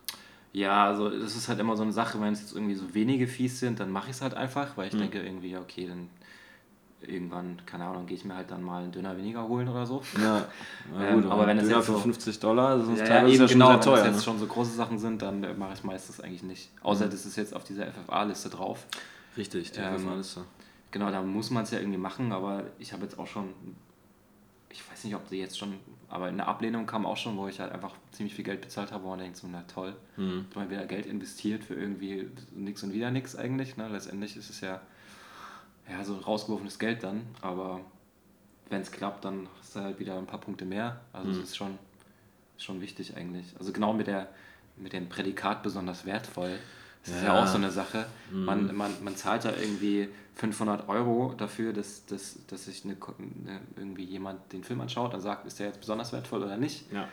Ja, also das ist halt immer so eine Sache, wenn es jetzt irgendwie so wenige Fees sind, dann mache ich es halt einfach, weil ich mhm. denke irgendwie, okay, dann irgendwann, keine Ahnung, gehe ich mir halt dann mal einen Döner weniger holen oder so. Ja, (laughs) ähm, gut, aber wenn es jetzt so 50 Dollar, das ist ja, teilweise ja, genau, schon sehr teuer. Wenn es jetzt ne? schon so große Sachen sind, dann äh, mache ich es meistens eigentlich nicht. Außer mhm. das ist jetzt auf dieser FFA-Liste drauf. Richtig, die ähm, FFA-Liste. Genau, da muss man es ja irgendwie machen, aber ich habe jetzt auch schon, ich weiß nicht, ob sie jetzt schon, aber eine Ablehnung kam auch schon, wo ich halt einfach ziemlich viel Geld bezahlt habe, wo man denkt, so, na toll, mhm. ich habe wieder Geld investiert für irgendwie nichts und wieder nichts eigentlich. Ne? Letztendlich ist es ja ja, so rausgeworfenes Geld dann, aber wenn es klappt, dann hast du halt wieder ein paar Punkte mehr. Also es mhm. ist schon, schon wichtig eigentlich. Also genau mit der mit dem Prädikat besonders wertvoll. Das ist ja auch so eine Sache. Mhm. Man, man, man zahlt ja irgendwie 500 Euro dafür, dass, dass, dass sich eine, eine, irgendwie jemand den Film anschaut und sagt, ist der jetzt besonders wertvoll oder nicht. Ja.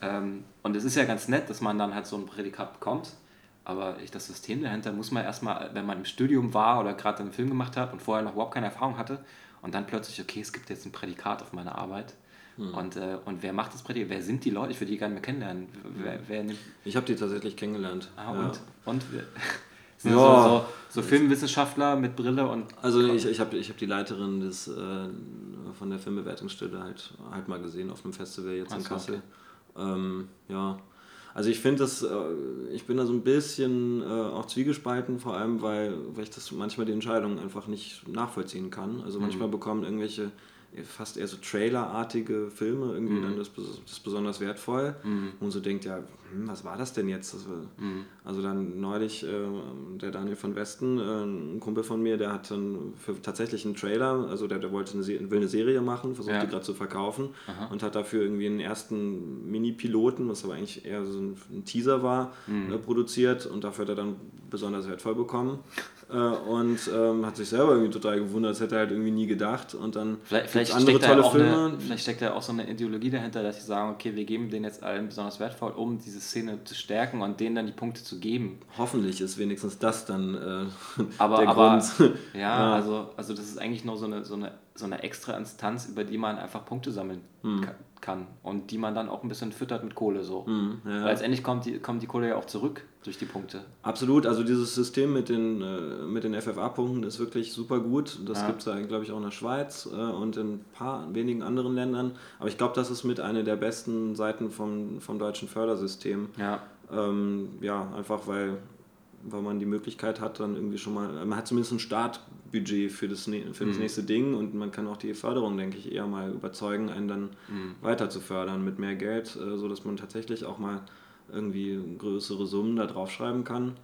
Ähm, und es ist ja ganz nett, dass man dann halt so ein Prädikat bekommt. Aber ich, das System dahinter muss man erstmal, wenn man im Studium war oder gerade einen Film gemacht hat und vorher noch überhaupt keine Erfahrung hatte und dann plötzlich, okay, es gibt jetzt ein Prädikat auf meine Arbeit. Mhm. Und, äh, und wer macht das Prädikat? Wer sind die Leute? Ich würde die gerne mehr kennenlernen. Wer, wer ich habe die tatsächlich kennengelernt. Ah, ja. und? Und? Sind (laughs) ja. so, so, so, Filmwissenschaftler mit Brille und. Also ich, ich habe ich hab die Leiterin des, äh, von der Filmbewertungsstelle halt, halt mal gesehen auf einem Festival jetzt Ach in Kassel. Okay. Ähm, ja, also ich finde das, äh, ich bin da so ein bisschen äh, auch zwiegespalten, vor allem weil, weil ich das manchmal die Entscheidungen einfach nicht nachvollziehen kann. Also manchmal mhm. bekommen irgendwelche fast eher so Trailerartige Filme irgendwie mhm. dann das, das besonders wertvoll. Mhm. Und so denkt, ja, hm, was war das denn jetzt? Das war, mhm. Also dann neulich, äh, der Daniel von Westen, äh, ein Kumpel von mir, der hat dann für tatsächlich einen Trailer, also der, der wollte eine, will eine Serie machen, versucht ja. die gerade zu verkaufen Aha. und hat dafür irgendwie einen ersten Mini-Piloten, was aber eigentlich eher so ein, ein Teaser war, mhm. äh, produziert und dafür hat er dann besonders wertvoll bekommen. Äh, und ähm, hat sich selber irgendwie total gewundert, das hätte er halt irgendwie nie gedacht. Und dann vielleicht, vielleicht andere tolle Filme. Eine, vielleicht steckt da auch so eine Ideologie dahinter, dass sie sagen, okay, wir geben den jetzt allen besonders wertvoll, um diese Szene zu stärken und denen dann die Punkte zu geben. Hoffentlich ist wenigstens das dann äh, (laughs) aber, der aber, Grund. (laughs) Ja, ja, Also, also das ist eigentlich nur so eine, so, eine, so eine extra Instanz, über die man einfach Punkte sammeln hm. kann und die man dann auch ein bisschen füttert mit Kohle so. Mhm, ja. Weil letztendlich kommt die, kommt die Kohle ja auch zurück durch die Punkte. Absolut, also dieses System mit den, äh, mit den FFA-Punkten ist wirklich super gut. Das ja. gibt es, glaube ich, auch in der Schweiz äh, und in ein paar wenigen anderen Ländern. Aber ich glaube, das ist mit einer der besten Seiten vom, vom deutschen Fördersystem. Ja. Ähm, ja, einfach weil weil man die Möglichkeit hat, dann irgendwie schon mal, man hat zumindest ein Startbudget für das, für das mhm. nächste Ding und man kann auch die Förderung, denke ich, eher mal überzeugen, einen dann mhm. weiter zu fördern mit mehr Geld, äh, sodass man tatsächlich auch mal irgendwie größere Summen da draufschreiben kann.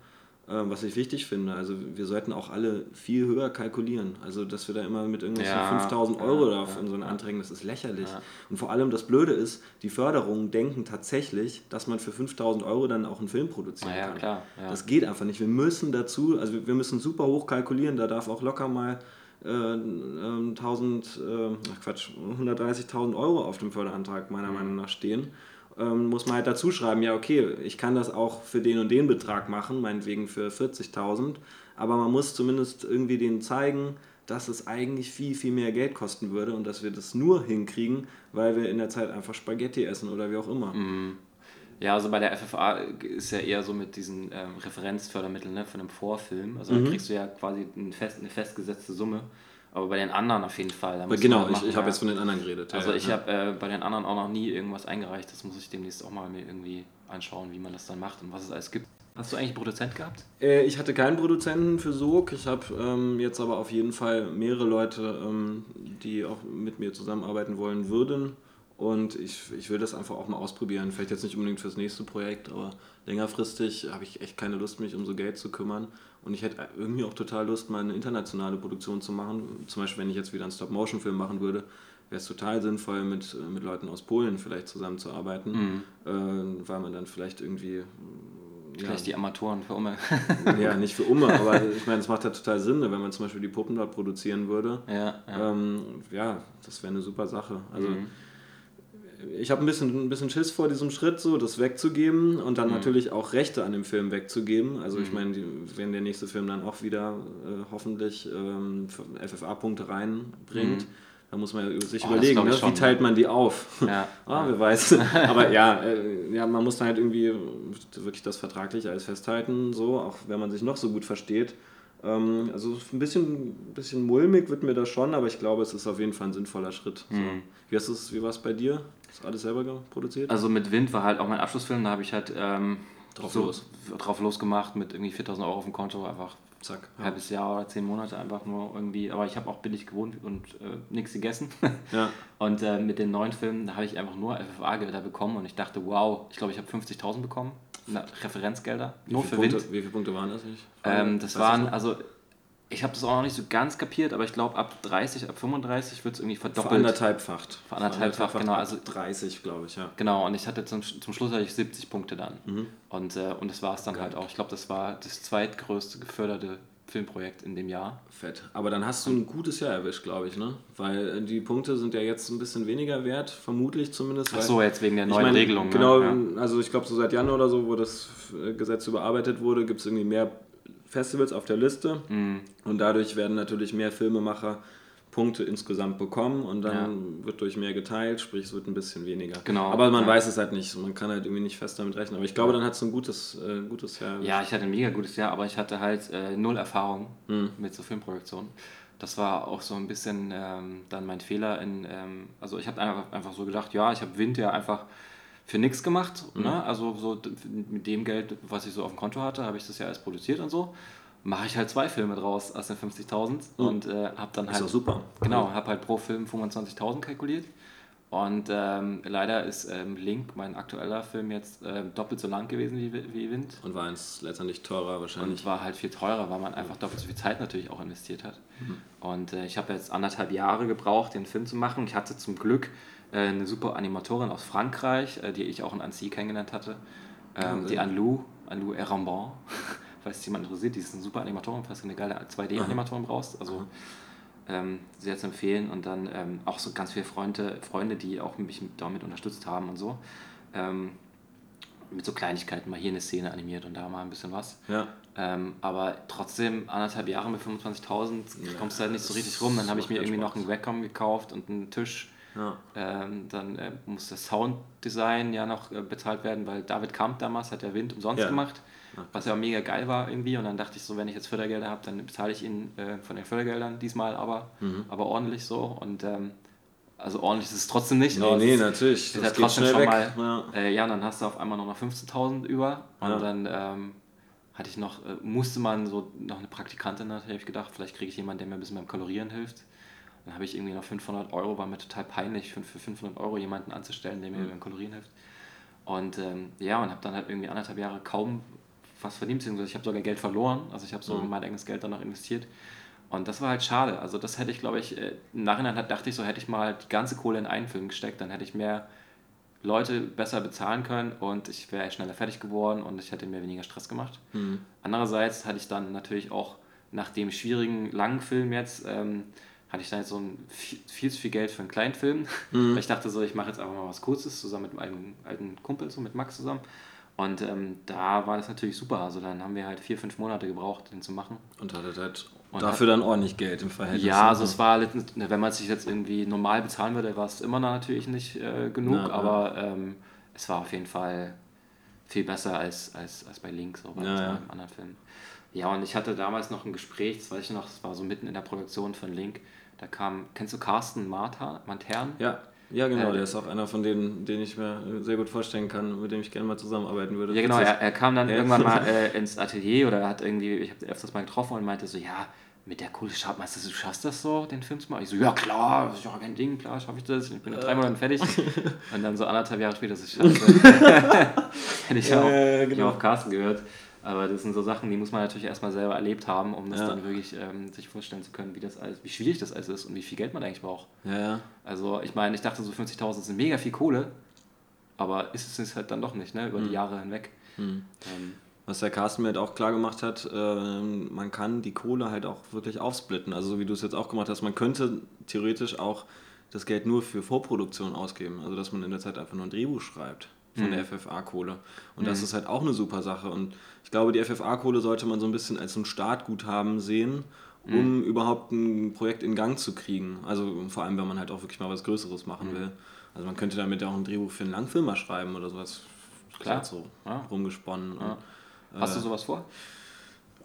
Ähm, was ich wichtig finde. Also wir sollten auch alle viel höher kalkulieren. Also dass wir da immer mit irgendwelchen ja, 5000 Euro ja, da auf ja, unseren Anträgen, das ist lächerlich. Ja. Und vor allem das Blöde ist, die Förderungen denken tatsächlich, dass man für 5000 Euro dann auch einen Film produzieren ja, kann. Klar, Das geht einfach nicht. Wir müssen dazu, also wir müssen super hoch kalkulieren, da darf auch locker mal äh, 1000, äh, Quatsch, 130.000 Euro auf dem Förderantrag meiner mhm. Meinung nach stehen ähm, muss man halt dazu schreiben, ja okay, ich kann das auch für den und den Betrag machen, meinetwegen für 40.000, aber man muss zumindest irgendwie denen zeigen, dass es eigentlich viel, viel mehr Geld kosten würde und dass wir das nur hinkriegen, weil wir in der Zeit einfach Spaghetti essen oder wie auch immer. Mhm. Ja, also bei der FFA ist ja eher so mit diesen ähm, Referenzfördermitteln ne, von einem Vorfilm. Also mhm. da kriegst du ja quasi eine, fest, eine festgesetzte Summe. Aber bei den anderen auf jeden Fall. genau, ich, ich habe jetzt von den anderen geredet. Also ja, ich ja. habe äh, bei den anderen auch noch nie irgendwas eingereicht. Das muss ich demnächst auch mal mir irgendwie anschauen, wie man das dann macht und was es alles gibt. Hast du eigentlich einen Produzent gehabt? Äh, ich hatte keinen Produzenten für Sog. Ich habe ähm, jetzt aber auf jeden Fall mehrere Leute, ähm, die auch mit mir zusammenarbeiten wollen würden. Und ich, ich will das einfach auch mal ausprobieren. Vielleicht jetzt nicht unbedingt fürs nächste Projekt, aber längerfristig habe ich echt keine Lust, mich um so Geld zu kümmern. Und ich hätte irgendwie auch total Lust, mal eine internationale Produktion zu machen. Zum Beispiel, wenn ich jetzt wieder einen Stop-Motion-Film machen würde, wäre es total sinnvoll, mit, mit Leuten aus Polen vielleicht zusammenzuarbeiten, mhm. äh, weil man dann vielleicht irgendwie. Vielleicht ja, die Amatoren für Umme. (laughs) ja, nicht für Umme, aber (laughs) ich meine, es macht ja total Sinn, wenn man zum Beispiel die Puppen dort produzieren würde. Ja, ja. Ähm, ja das wäre eine super Sache. Also. Mhm ich habe ein bisschen, ein bisschen Schiss vor diesem Schritt, so das wegzugeben und dann mhm. natürlich auch Rechte an dem Film wegzugeben. Also ich mhm. meine, wenn der nächste Film dann auch wieder äh, hoffentlich ähm, FFA-Punkte reinbringt, mhm. dann muss man sich oh, überlegen, ne? wie teilt man die auf? Ja. (laughs) ah, wer weiß. (laughs) Aber ja, äh, ja, man muss dann halt irgendwie wirklich das vertraglich alles festhalten, so, auch wenn man sich noch so gut versteht. Ähm, also ein bisschen, bisschen mulmig wird mir das schon, aber ich glaube, es ist auf jeden Fall ein sinnvoller Schritt. So. Mhm. Wie, wie war es bei dir? Du alles selber produziert? Also mit Wind war halt auch mein Abschlussfilm, da habe ich halt ähm, drauf, so, los. drauf losgemacht mit irgendwie 4000 Euro auf dem Konto, einfach Zack. Ein halbes Jahr oder zehn Monate einfach nur irgendwie, aber ich habe auch billig gewohnt und äh, nichts gegessen. (laughs) Ja. Und äh, mit den neuen Filmen, da habe ich einfach nur FFA-Gelder bekommen und ich dachte, wow, ich glaube, ich habe 50.000 bekommen, Referenzgelder, nur für Punkte, Wind. Wie viele Punkte waren das nicht? Ähm, das waren, also ich habe das auch noch nicht so ganz kapiert, aber ich glaube, ab 30, ab 35 wird es irgendwie verdoppelt. Veranderthalbfacht. Veranderthalbfacht, genau. Also 30, glaube ich, ja. Genau, und ich hatte zum, zum Schluss hatte ich 70 Punkte dann. Mhm. Und, äh, und das war es dann Geil. halt auch. Ich glaube, das war das zweitgrößte geförderte Filmprojekt in dem Jahr. Fett. Aber dann hast du ein gutes Jahr erwischt, glaube ich, ne? Weil äh, die Punkte sind ja jetzt ein bisschen weniger wert, vermutlich zumindest. Ach so, jetzt wegen der neuen meine, Regelung. Ne? Genau, ne? also ich glaube, so seit Januar oder so, wo das Gesetz überarbeitet wurde, gibt es irgendwie mehr Festivals auf der Liste mhm. und dadurch werden natürlich mehr Filmemacher Punkte insgesamt bekommen und dann ja. wird durch mehr geteilt, sprich es wird ein bisschen weniger. Genau. Aber man ja. weiß es halt nicht, man kann halt irgendwie nicht fest damit rechnen. Aber ich glaube, dann hat es ein gutes, äh, gutes Jahr. Ja, ich hatte ein mega gutes Jahr, aber ich hatte halt äh, null Erfahrung mhm. mit so Filmproduktion. Das war auch so ein bisschen ähm, dann mein Fehler. In, ähm, also ich habe einfach, einfach so gedacht, ja, ich habe Wind ja einfach für nichts gemacht. Mhm. Ne? Also so mit dem Geld, was ich so auf dem Konto hatte, habe ich das ja alles produziert und so. Mache ich halt zwei Filme draus aus den 50.000 mhm. und äh, habe dann halt. Ist doch super. Genau, habe halt pro Film 25.000 kalkuliert Und ähm, leider ist ähm, Link, mein aktueller Film, jetzt ähm, doppelt so lang gewesen wie, wie Wind. Und war es letztendlich teurer wahrscheinlich. Und war halt viel teurer, weil man einfach doppelt so viel Zeit natürlich auch investiert hat. Mhm. Und äh, ich habe jetzt anderthalb Jahre gebraucht, den Film zu machen. Ich hatte zum Glück eine super Animatorin aus Frankreich, äh, die ich auch in Annecy kennengelernt hatte. Ähm, okay. Die Anlou, Anlou Erambon, (laughs) falls es jemand interessiert, die ist eine super Animatorin, falls du eine geile 2D-Animatorin brauchst. Also ähm, sehr zu empfehlen. Und dann ähm, auch so ganz viele Freunde, Freunde, die auch mich damit unterstützt haben und so. Ähm, mit so Kleinigkeiten, mal hier eine Szene animiert und da mal ein bisschen was. Ja. Ähm, aber trotzdem, anderthalb Jahre mit 25.000 ja, kommst du halt nicht so richtig rum. Dann habe ich mir irgendwie noch einen Wacom gekauft und einen Tisch. Ja. Ähm, dann äh, muss das Sounddesign ja noch äh, bezahlt werden, weil David Kamp damals hat der Wind umsonst ja. gemacht was ja mega geil war irgendwie. Und dann dachte ich so, wenn ich jetzt Fördergelder habe, dann bezahle ich ihn äh, von den Fördergeldern diesmal aber, mhm. aber ordentlich so. Und ähm, also ordentlich ist es trotzdem nicht. Nee, nee, natürlich. Das, das geht trotzdem schon weg. mal. Ja. Äh, ja, dann hast du auf einmal noch 15.000 über. Und ja. dann ähm, hatte ich noch, äh, musste man so noch eine Praktikantin, da habe ich gedacht, vielleicht kriege ich jemanden, der mir ein bisschen beim Kalorieren hilft. Dann habe ich irgendwie noch 500 Euro, war mir total peinlich, für, für 500 Euro jemanden anzustellen, der mir mhm. beim Kalorieren hilft. Und ähm, ja, und habe dann halt irgendwie anderthalb Jahre kaum was verdient, beziehungsweise ich habe sogar Geld verloren. Also ich habe so mhm. mein eigenes Geld dann noch investiert. Und das war halt schade. Also das hätte ich, glaube ich, äh, im Nachhinein dachte ich so, hätte ich mal die ganze Kohle in einen Film gesteckt, dann hätte ich mehr Leute besser bezahlen können und ich wäre schneller fertig geworden und ich hätte mir weniger Stress gemacht. Mhm. Andererseits hatte ich dann natürlich auch nach dem schwierigen langen Film jetzt, ähm, hatte ich dann jetzt so ein viel, zu viel Geld für einen kleinen Film. Mhm. Weil ich dachte so, ich mache jetzt einfach mal was Kurzes zusammen mit meinem alten Kumpel, so mit Max zusammen. Und ähm, da war das natürlich super. Also dann haben wir halt vier, fünf Monate gebraucht, den zu machen. Und hattet halt und dafür hat, dann ordentlich Geld im Verhältnis. Ja, also es war, wenn man es sich jetzt irgendwie normal bezahlen würde, war es immer noch natürlich nicht äh, genug, Na, aber ähm, es war auf jeden Fall viel besser als, als, als bei Link, so bei ja, ja. anderen Filmen. Ja, und ich hatte damals noch ein Gespräch, das weiß ich noch, das war so mitten in der Produktion von Link. Da kam, kennst du Carsten Martha, Mantern? Ja. Ja, genau, äh, der ist auch einer von denen, den ich mir sehr gut vorstellen kann, mit dem ich gerne mal zusammenarbeiten würde. Ja, genau, er, er, kam dann ja. irgendwann mal (laughs) äh, ins Atelier oder hat irgendwie, ich habe öfters mal getroffen und meinte so, ja, mit der Kohle schaut meinst du, du schaffst das so, den Film zu machen? Ich so, ja klar, das ist ja kein Ding, klar schaffe ich das, ich bin in drei Monaten fertig. (laughs) und dann so anderthalb Jahre später, ich (laughs) schaffe. Hätte ich auch, ja, genau. ich auch auf Carsten gehört. Aber das sind so Sachen, die muss man natürlich erstmal selber erlebt haben, um das ja. dann wirklich ähm, sich vorstellen zu können, wie das alles, wie schwierig das alles ist und wie viel Geld man eigentlich braucht. Ja. Also ich meine, ich dachte so 50.000 sind mega viel Kohle, aber ist es halt dann doch nicht, ne, über mhm. die Jahre hinweg. Mhm. Ähm, was der Carsten mir halt auch klar gemacht hat, äh, man kann die Kohle halt auch wirklich aufsplitten. Also so wie du es jetzt auch gemacht hast, man könnte theoretisch auch das Geld nur für Vorproduktion ausgeben. Also dass man in der Zeit einfach nur ein Drehbuch schreibt von mhm. der FFA-Kohle. Und mhm. das ist halt auch eine super Sache. Und ich glaube, die FFA-Kohle sollte man so ein bisschen als ein Startguthaben sehen, um mhm. überhaupt ein Projekt in Gang zu kriegen. Also vor allem, wenn man halt auch wirklich mal was Größeres machen mhm. will. Also man könnte damit auch ein Drehbuch für einen Langfilmer schreiben oder sowas. Klar. So ja. rumgesponnen. Ja. Und, Hast du äh, sowas vor?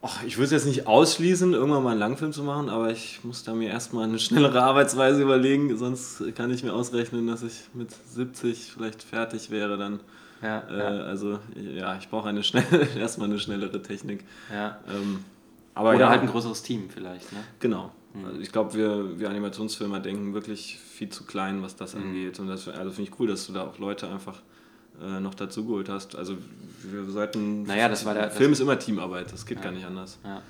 Och, ich würde es jetzt nicht ausschließen, irgendwann mal einen Langfilm zu machen, aber ich muss da mir erstmal eine schnellere Arbeitsweise überlegen, sonst kann ich mir ausrechnen, dass ich mit 70 vielleicht fertig wäre dann. Ja, äh, ja. Also ja, ich brauche eine schnelle, (laughs) erstmal eine schnellere Technik. Ja. Ähm, aber Oder ja, halt ein größeres Team vielleicht. Ne? Genau. Mhm. Also ich glaube, wir, wir Animationsfilmer denken wirklich viel zu klein, was das mhm. angeht. Und das also finde ich cool, dass du da auch Leute einfach äh, noch dazu geholt hast. Also wir sollten. Naja, das war der. Film ist immer Teamarbeit, das geht ja, gar nicht anders. Ja.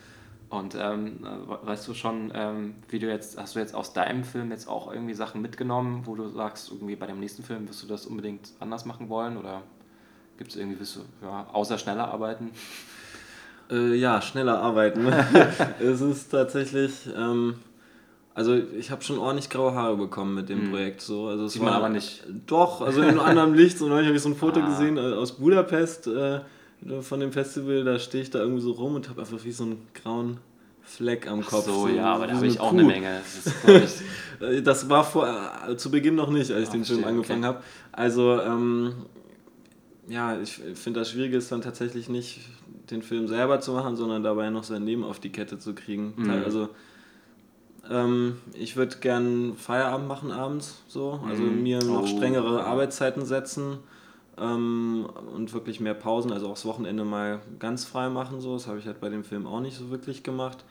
Und ähm, weißt du schon, ähm, wie du jetzt, hast du jetzt aus deinem Film jetzt auch irgendwie Sachen mitgenommen, wo du sagst, irgendwie bei dem nächsten Film wirst du das unbedingt anders machen wollen? Oder gibt es irgendwie, wirst du, ja, außer schneller arbeiten? Äh, ja, schneller arbeiten. (laughs) es ist tatsächlich, ähm, also ich habe schon ordentlich graue Haare bekommen mit dem mhm. Projekt. So. Also es Sieht war, man aber nicht. Doch, also in (laughs) einem anderen Licht. So neulich habe ich so ein Foto ah. gesehen äh, aus Budapest äh, von dem Festival. Da stehe ich da irgendwie so rum und habe einfach wie so einen grauen Fleck am Kopf. Ach so, so, ja, aber da habe ich auch Kuh. eine Menge. Das, (laughs) das war vor, äh, zu Beginn noch nicht, als ich Ach, den Film angefangen okay. habe. Also, ähm, ja, ich finde das Schwierige ist dann tatsächlich nicht, den Film selber zu machen, sondern dabei noch sein Leben auf die Kette zu kriegen. Mhm. Also, ähm, ich würde gern Feierabend machen abends, so. Also mhm. mir noch oh. strengere Arbeitszeiten setzen ähm, und wirklich mehr Pausen, also auch das Wochenende mal ganz frei machen, so. Das habe ich halt bei dem Film auch nicht so wirklich gemacht.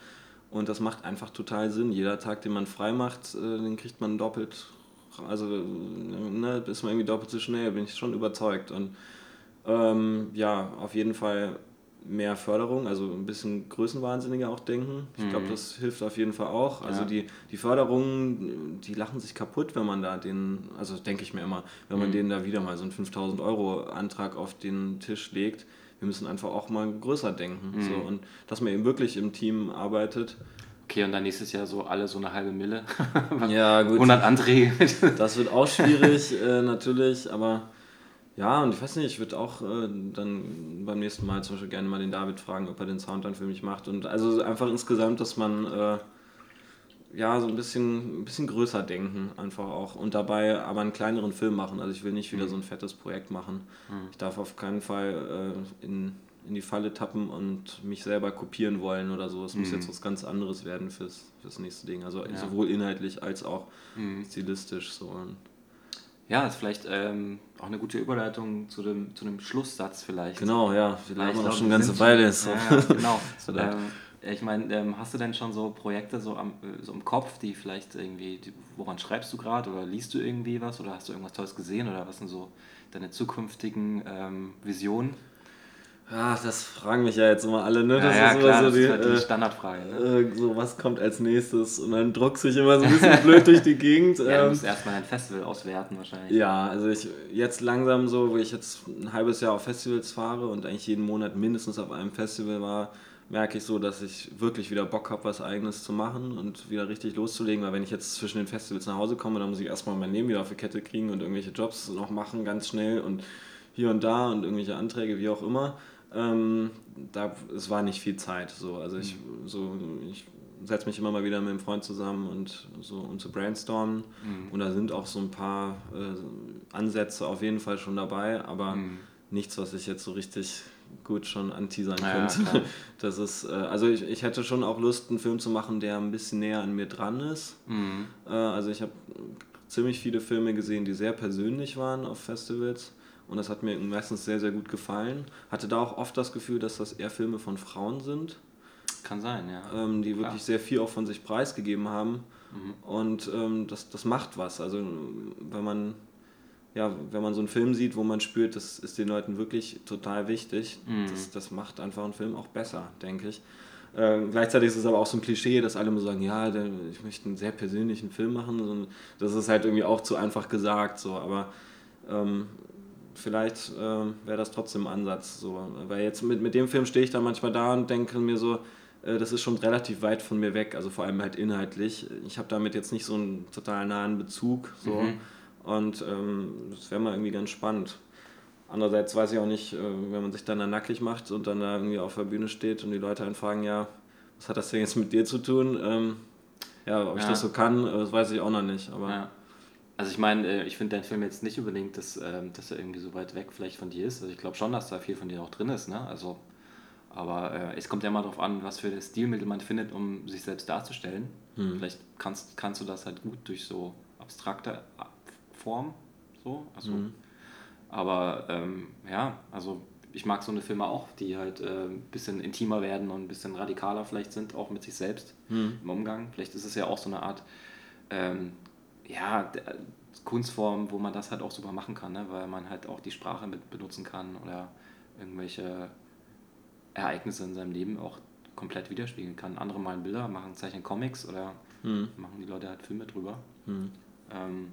Und das macht einfach total Sinn. Jeder Tag, den man frei macht, äh, den kriegt man doppelt also ne, ist man irgendwie doppelt so schnell, bin ich schon überzeugt. Und ähm, ja, auf jeden Fall mehr Förderung, also ein bisschen größenwahnsinniger auch denken. Ich glaube, Mhm. das hilft auf jeden Fall auch. Also Ja. die, die Förderungen, die lachen sich kaputt, wenn man da den, also denke ich mir immer, wenn man Mhm. denen da wieder mal so einen 5000 Euro Antrag auf den Tisch legt. Wir müssen einfach auch mal größer denken. Mhm. So, und dass man eben wirklich im Team arbeitet. Okay, und dann nächstes Jahr so alle so eine halbe Mille. (laughs) Ja, gut. 100 Anträge. Das wird auch schwierig, (laughs) äh, natürlich, aber ja, und ich weiß nicht, ich würde auch äh, dann beim nächsten Mal zum Beispiel gerne mal den David fragen, ob er den Sound dann für mich macht. Und also einfach insgesamt, dass man äh, ja so ein bisschen, ein bisschen größer denken, einfach auch. Und dabei aber einen kleineren Film machen. Also ich will nicht wieder so ein fettes Projekt machen. Ich darf auf keinen Fall äh, in, in die Falle tappen und mich selber kopieren wollen oder so. Es muss jetzt was ganz anderes werden fürs, fürs nächste Ding. Also sowohl inhaltlich als auch stilistisch so. Und Ja, ist vielleicht ähm, auch eine gute Überleitung zu dem, zu dem Schlusssatz vielleicht. Genau, ja, wir labern ich auch glaub, schon eine wir ganze Weile. schon- So. Ja, ja, genau. (laughs) Ähm, ich meine, ähm, hast du denn schon so Projekte so, am, äh, so im Kopf, die vielleicht irgendwie, die, woran schreibst du gerade oder liest du irgendwie was oder hast du irgendwas Tolles gesehen oder was sind so deine zukünftigen ähm, Visionen? Ah, das fragen mich ja jetzt immer alle, ne? Das ja, ist klar, immer das so ist die, halt die äh, Standardfrage. Ne? äh, so was kommt als nächstes und dann druckst du dich immer so ein bisschen blöd durch die Gegend. ja, du ähm, musst erstmal ein Festival auswerten wahrscheinlich. Ja, also ich jetzt langsam so, wo ich jetzt ein halbes Jahr auf Festivals fahre und eigentlich jeden Monat mindestens auf einem Festival war, merke ich so, dass ich wirklich wieder Bock habe, was eigenes zu machen und wieder richtig loszulegen, weil wenn ich jetzt zwischen den Festivals nach Hause komme, dann muss ich erstmal mein Leben wieder auf die Kette kriegen und irgendwelche Jobs noch machen, ganz schnell und hier und da und irgendwelche Anträge, wie auch immer. Ähm, da, es war nicht viel Zeit. So. Also ich, so, ich setze mich immer mal wieder mit einem Freund zusammen und so um zu brainstormen. Und da sind auch so ein paar äh, Ansätze auf jeden Fall schon dabei, aber nichts, was ich jetzt so richtig gut schon anteasern Ja, könnte. klar. (laughs) Das ist, äh, also ich, ich hätte schon auch Lust, einen Film zu machen, der ein bisschen näher an mir dran ist. Mhm. Äh, also ich habe ziemlich viele Filme gesehen, die sehr persönlich waren auf Festivals. Und das hat mir meistens sehr, sehr gut gefallen. Hatte da auch oft das Gefühl, dass das eher Filme von Frauen sind, Kann sein, ja. ähm, die wirklich Klar. sehr viel auch von sich preisgegeben haben. Mhm. Und ähm, das, das macht was. Also wenn man, ja, wenn man so einen Film sieht, wo man spürt, das ist den Leuten wirklich total wichtig, Mhm. das, das macht einfach einen Film auch besser, denke ich. Ähm, gleichzeitig ist es aber auch so ein Klischee, dass alle immer sagen, ja, der, ich möchte einen sehr persönlichen Film machen. So, das ist halt irgendwie auch zu einfach gesagt, so, aber ähm, vielleicht ähm, wäre das trotzdem ein Ansatz. So. Weil jetzt mit, mit dem Film stehe ich dann manchmal da und denke mir so, äh, das ist schon relativ weit von mir weg, also vor allem halt inhaltlich. Ich habe damit jetzt nicht so einen total nahen Bezug. So. Mhm. Und ähm, das wäre mal irgendwie ganz spannend. Andererseits weiß ich auch nicht, äh, wenn man sich dann da nackig macht und dann da irgendwie auf der Bühne steht und die Leute einen fragen, ja, was hat das denn jetzt mit dir zu tun? Ähm, ja, ob ich Ja. das so kann, äh, das weiß ich auch noch nicht. Aber Ja. Also ich meine, äh, ich finde deinen Film jetzt nicht unbedingt, dass, ähm, dass er irgendwie so weit weg vielleicht von dir ist. Also ich glaube schon, dass da viel von dir auch drin ist, ne? Also, aber äh, es kommt ja immer darauf an, was für Stilmittel man findet, um sich selbst darzustellen. Vielleicht kannst, kannst du das halt gut durch so abstrakte äh, Form, so. Also, Aber ähm, ja, also ich mag so eine Filme auch, die halt äh, ein bisschen intimer werden und ein bisschen radikaler vielleicht sind, auch mit sich selbst im Umgang. Vielleicht ist es ja auch so eine Art ähm, ja, d- äh, Kunstform, wo man das halt auch super machen kann, ne? weil man halt auch die Sprache mit benutzen kann oder irgendwelche Ereignisse in seinem Leben auch komplett widerspiegeln kann. Andere malen Bilder, machen zeichnen Comics oder Hm. machen die Leute halt Filme drüber. Hm. Ähm,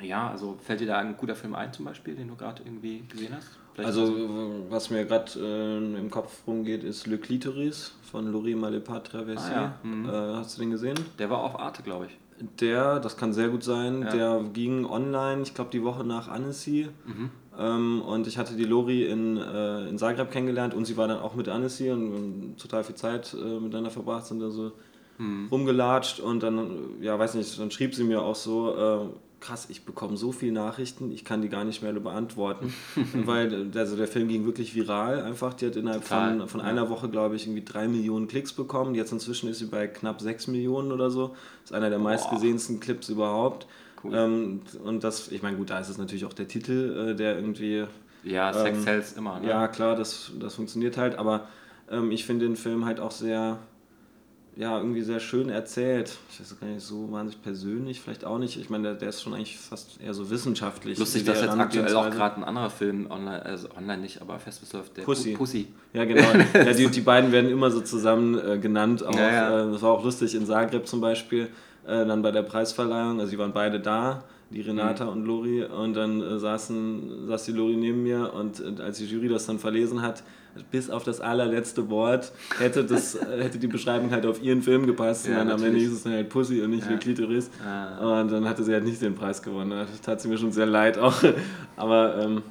ja, also fällt dir da ein guter Film ein zum Beispiel, den du gerade irgendwie gesehen hast? Vielleicht Also, was mir gerade äh, im Kopf rumgeht, ist Le Clitoris von Laurie Malepat Traversier. Ah, ja. Mhm. Äh, hast du den gesehen? der war auf Arte, glaube ich. Der, das kann sehr gut sein, Ja. der ging online, ich glaube die Woche nach Annecy. Mhm. Ähm, und ich hatte die Lori in, äh, in Zagreb kennengelernt und sie war dann auch mit Annecy und wir haben total viel Zeit äh, miteinander verbracht, sind da so Mhm. rumgelatscht und dann, ja, weiß nicht, dann schrieb sie mir auch so, äh, krass, ich bekomme so viele Nachrichten, ich kann die gar nicht mehr beantworten, (laughs) weil also der Film ging wirklich viral einfach, die hat innerhalb Total, von, von ja. einer Woche, glaube ich, irgendwie drei Millionen Klicks bekommen, jetzt inzwischen ist sie bei knapp sechs Millionen oder so, ist einer der meistgesehensten Clips überhaupt. Cool. Ähm, und das, ich meine, gut, da ist es natürlich auch der Titel, äh, der irgendwie Ja, Sex Ähm, sells immer. Ne? ja, klar, das, das funktioniert halt, aber ähm, ich finde den Film halt auch sehr, ja, irgendwie sehr schön erzählt. Ich weiß gar nicht, so wahnsinnig persönlich, vielleicht auch nicht. Ich meine, der, der ist schon eigentlich fast eher so wissenschaftlich. Lustig, dass jetzt aktuell auch gerade ein anderer Film online, also online nicht, aber fest läuft, der Pussy. Pu- Pussy. Ja, genau. (laughs) ja, die, die beiden werden immer so zusammen äh, genannt. Auch, Ja, ja. Äh, das war auch lustig in Zagreb zum Beispiel, äh, dann bei der Preisverleihung. Also, die waren beide da, die Renata Mhm. und Lori. Und dann äh, saßen, saß die Lori neben mir und äh, als die Jury das dann verlesen hat, bis auf das allerletzte Wort hätte, das, (laughs) äh, hätte die Beschreibung halt auf ihren Film gepasst. Ja, und dann am Ende hieß es dann halt Pussy und nicht Ja. nur Klitoris. Ah. Und dann hatte sie halt nicht den Preis gewonnen. Das tat sie mir schon sehr leid auch. (laughs) Aber ähm,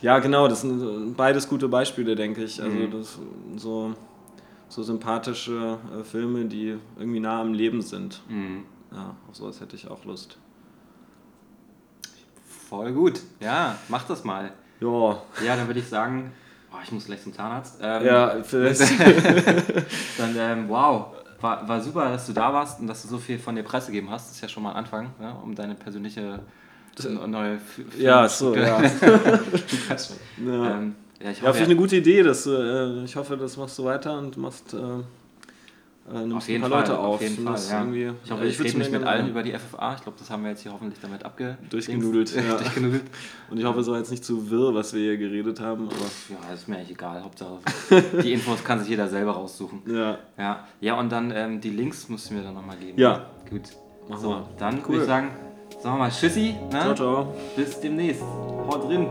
ja, genau, das sind beides gute Beispiele, denke ich. Also Mhm. das so, so sympathische äh, Filme, die irgendwie nah am Leben sind. Mhm. Ja, auf sowas hätte ich auch Lust. Voll gut. Ja, mach das mal. Ja, Ja, dann würde ich sagen, oh, ich muss gleich zum Zahnarzt. Ähm, ja, vielleicht. (laughs) Dann, ähm, wow, war, war super, dass du da warst und dass du so viel von dir preisgegeben hast. Das ist ja schon mal ein Anfang, ne? um deine persönliche neue F ja, so, (laughs) ja. Ja, Ähm, ja, ich ja hoffe, finde ich eine gute Idee. Dass, du, äh, ich hoffe, das machst du weiter und machst. Äh, äh, nimmst auf jeden ein paar Fall, Leute auf. auf jeden Und Fall, ja. irgendwie- Ich hoffe, äh, ich, würd's rede nicht mit allen über die FFA. Ich glaube, das haben wir jetzt hier hoffentlich damit abge... Durchgenudelt, (laughs) ja. Durchgenudelt. Und ich hoffe, es war jetzt nicht zu wirr, was wir hier geredet haben. Aber Ja, ist mir eigentlich egal. Hauptsache, die (laughs) Infos kann sich jeder selber raussuchen. ja, Ja, ja und dann ähm, die Links musst du mir dann nochmal geben. Ja. Gut. Machen So, wir. dann Cool. würde ich sagen, sagen wir mal Tschüssi. Ne? ciao, ciao. Bis demnächst. Haut drin.